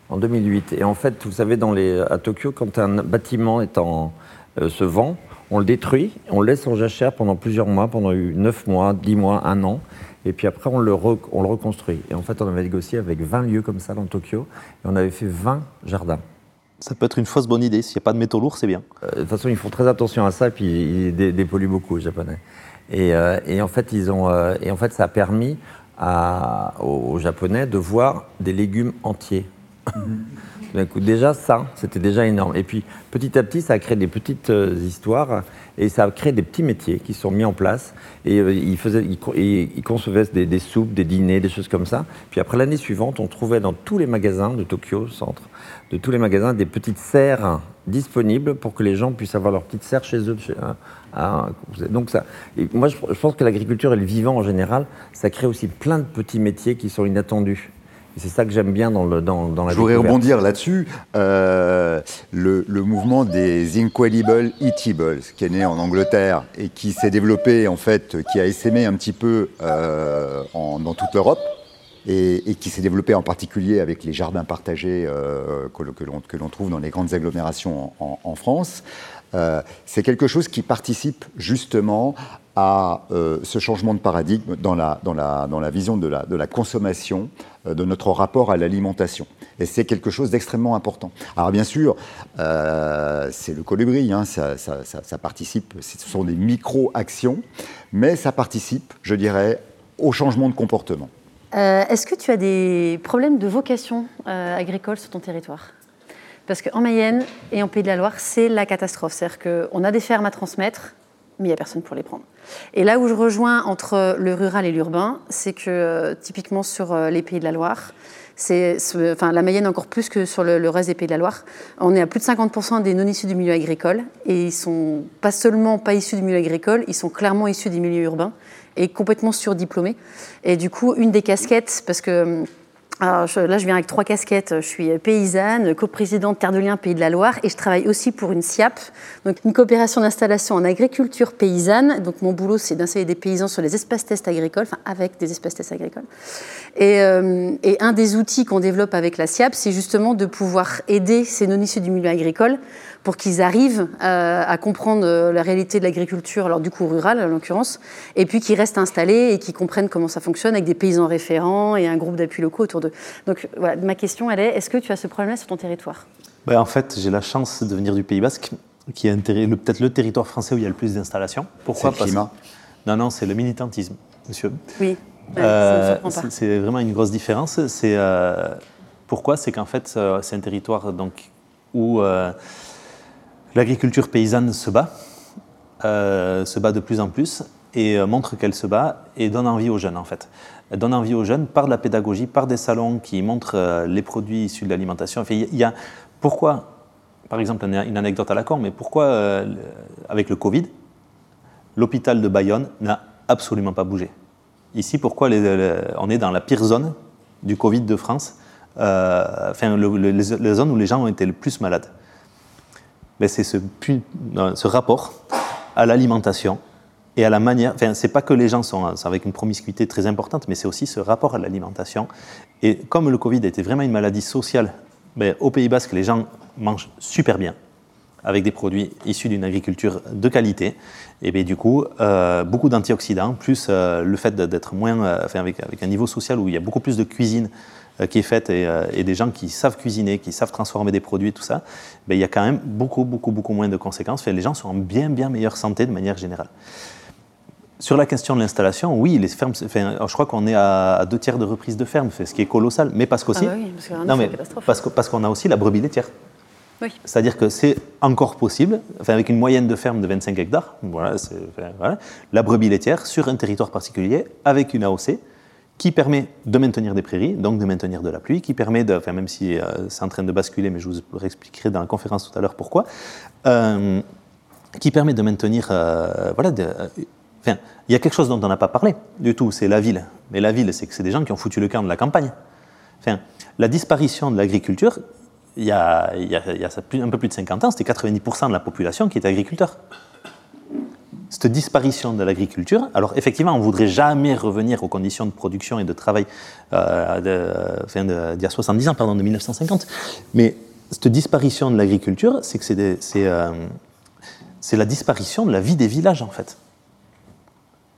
Speaker 6: en 2008. Et en fait, vous savez, dans les, à Tokyo, quand un bâtiment est en, euh, se vend, on le détruit, on le laisse en jachère pendant plusieurs mois, pendant 9 mois, 10 mois, 1 an. Et puis après, on le, on le reconstruit. Et en fait, on avait négocié avec 20 lieux comme ça dans Tokyo. Et on avait fait 20 jardins.
Speaker 4: Ça peut être une fausse bonne idée. S'il n'y a pas de métaux lourds, c'est bien.
Speaker 6: Euh, de toute façon, ils font très attention à ça, et puis ils dépolluent beaucoup, les Japonais. Et, euh, et, en fait, ils ont, et en fait, ça a permis à, aux Japonais de voir des légumes entiers déjà, ça, c'était déjà énorme. Et puis, petit à petit, ça a créé des petites euh, histoires et ça a créé des petits métiers qui sont mis en place. Et euh, ils, faisaient, ils, concevaient des, soupes, des dîners, des choses comme ça. Puis après, l'année suivante, on trouvait dans tous les magasins de Tokyo Centre, de tous les magasins, des petites serres disponibles pour que les gens puissent avoir leur petite serre chez eux. Hein, donc ça, moi, je, je pense que l'agriculture et le vivant en général, ça crée aussi plein de petits métiers qui sont inattendus c'est ça que j'aime bien dans, le, dans, dans la
Speaker 3: Je voudrais rebondir là-dessus. Euh, le, mouvement des Inquedible Eatables, qui est né en Angleterre et qui s'est développé, en fait, qui a essaimé un petit peu euh, dans toute l'Europe. Et, qui s'est développé en particulier avec les jardins partagés euh, que, l'on trouve dans les grandes agglomérations en, France. c'est quelque chose qui participe justement à ce changement de paradigme dans la, dans la, dans la vision de la, de la consommation de notre rapport à l'alimentation. Et c'est quelque chose d'extrêmement important. Alors bien sûr, euh, c'est le colibri, hein, ça, participe, ce sont des micro-actions, mais ça participe, je dirais, au changement de comportement.
Speaker 2: Euh, est-ce que tu as des problèmes de vocation agricole sur ton territoire? Parce qu'en Mayenne et en Pays de la Loire, c'est la catastrophe. C'est-à-dire qu'on a des fermes à transmettre, mais il n'y a personne pour les prendre. Et là où je rejoins entre le rural et l'urbain, c'est que euh, typiquement sur euh, les Pays de la Loire, c'est, enfin, la Mayenne encore plus que sur le, reste des Pays de la Loire, on est à plus de 50% des non issus du milieu agricole, et ils sont pas seulement pas issus du milieu agricole, ils sont clairement issus des milieux urbains et complètement surdiplômés. Et du coup, une des casquettes, parce que alors, là, je viens avec trois casquettes. Je suis paysanne, coprésidente Terre de Liens Pays de la Loire et je travaille aussi pour une SIAP, donc une coopération d'installation en agriculture paysanne. Donc, mon boulot, c'est d'installer des paysans sur les espaces tests agricoles, enfin, avec des espaces tests agricoles. Et, euh, un des outils qu'on développe avec la SIAP, c'est justement de pouvoir aider ces non-issus du milieu agricole pour qu'ils arrivent euh, à comprendre euh, la réalité de l'agriculture, alors du coup rurale en l'occurrence, et puis qu'ils restent installés et qu'ils comprennent comment ça fonctionne avec des paysans référents et un groupe d'appui locaux autour d'eux. Donc voilà, ma question elle est, est-ce que tu as ce problème-là sur ton territoire?
Speaker 4: Ben, En fait, j'ai la chance de venir du Pays Basque, qui est peut-être le territoire français où il y a le plus d'installations.
Speaker 3: Pourquoi? Le climat
Speaker 4: Non, non, c'est le militantisme, monsieur.
Speaker 2: Oui.
Speaker 4: Euh, c'est vraiment une grosse différence. C'est euh, pourquoi? C'est qu'en fait, euh, c'est un territoire donc où l'agriculture paysanne se bat, se bat de plus en plus et montre qu'elle se bat et donne envie aux jeunes en fait. Elle donne envie aux jeunes par de la pédagogie, par des salons qui montrent les produits issus de l'alimentation. il y a pourquoi, par exemple, une anecdote à la mais pourquoi avec le Covid, l'hôpital de Bayonne n'a absolument pas bougé? Ici, pourquoi on est dans la pire zone du Covid de France, euh, enfin, les, zones où les gens ont été le plus malades? Ben, C'est ce, rapport à l'alimentation et à la manière. Enfin, c'est pas que les gens sont, avec une promiscuité très importante, mais c'est aussi ce rapport à l'alimentation. Et comme le Covid a été vraiment une maladie sociale, ben, au Pays Basque, les gens mangent super bien avec des produits issus d'une agriculture de qualité. Et bien, du coup, euh, beaucoup d'antioxydants, plus euh, le fait d'être moins, euh, enfin, avec, avec, un niveau social où il y a beaucoup plus de cuisine qui est faite et, et, des gens qui savent cuisiner, qui savent transformer des produits, tout ça, ben, il y a quand même beaucoup, beaucoup, beaucoup moins de conséquences. Enfin, les gens sont en bien, bien meilleure santé de manière générale. Sur la question de l'installation, oui, les fermes, enfin, je crois qu'on est à, deux tiers de reprise de ferme, ce qui est colossal, mais parce qu'aussi,
Speaker 2: ah bah oui, non, mais
Speaker 4: parce, parce qu'on a aussi la brebis laitière. C'est-à-dire que c'est encore possible, enfin, avec une moyenne de ferme de 25 hectares, voilà, la brebis laitière sur un territoire particulier avec une AOC qui permet de maintenir des prairies, donc de maintenir de la pluie, qui permet de, enfin, même si euh, c'est en train de basculer, mais je vous réexpliquerai dans la conférence tout à l'heure pourquoi, euh, qui permet de maintenir, euh, voilà, enfin, il y a quelque chose dont on n'a pas parlé du tout, c'est la ville. Mais la ville, c'est que c'est des gens qui ont foutu le camp de la campagne. Enfin, la disparition de l'agriculture, il y a, un peu plus de 50 ans, c'était 90% de la population qui était agriculteur. Cette disparition de l'agriculture, alors effectivement, on ne voudrait jamais revenir aux conditions de production et de travail euh, d'il y a 70 ans, pardon, de 1950, mais cette disparition de l'agriculture, c'est que euh, c'est la disparition de la vie des villages, en fait.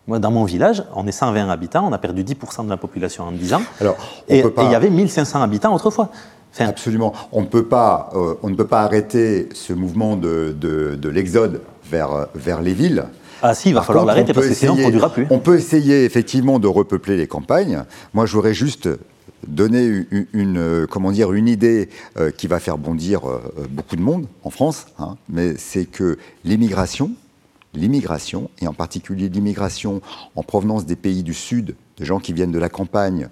Speaker 4: Moi, dans mon village, on est 120 habitants, on a perdu 10% de la population en 10 ans. Alors, et, il y avait 1500 habitants autrefois.
Speaker 3: Absolument. On, peut pas, euh, on ne peut pas arrêter ce mouvement de, de, l'exode vers, vers les villes.
Speaker 4: Ah si, il va falloir l'arrêter parce que sinon on ne produira plus.
Speaker 3: On peut essayer effectivement de repeupler les campagnes. Moi, je voudrais juste donner une, comment dire, une idée euh, qui va faire bondir euh, beaucoup de monde en France, hein. mais c'est que l'immigration, l'immigration, et en particulier l'immigration en provenance des pays du Sud, de gens qui viennent de la campagne,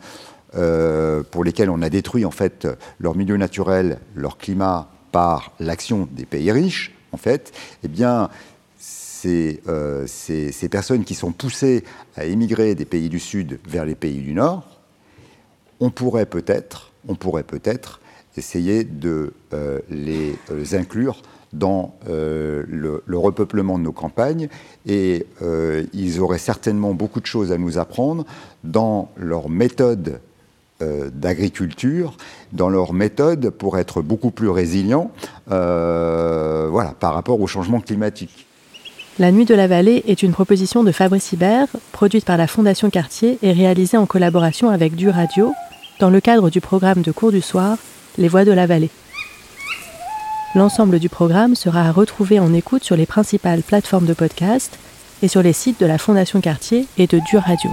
Speaker 3: euh, pour lesquels on a détruit en fait leur milieu naturel, leur climat par l'action des pays riches, en fait, eh bien, euh, ces, personnes qui sont poussées à émigrer des pays du Sud vers les pays du Nord, on pourrait peut-être, on pourrait peut-être essayer de euh, les inclure dans le, le, repeuplement de nos campagnes et ils auraient certainement beaucoup de choses à nous apprendre dans leur méthode euh, d'agriculture dans leur méthode pour être beaucoup plus résilients euh, voilà, par rapport au changement climatique.
Speaker 1: La Nuit de la Vallée est une proposition de Fabrice Hibert, produite par la Fondation Cartier et réalisée en collaboration avec Du Radio, dans le cadre du programme de cours du soir Les Voix de la Vallée. L'ensemble du programme sera à retrouver en écoute sur les principales plateformes de podcast et sur les sites de la Fondation Cartier et de Du Radio.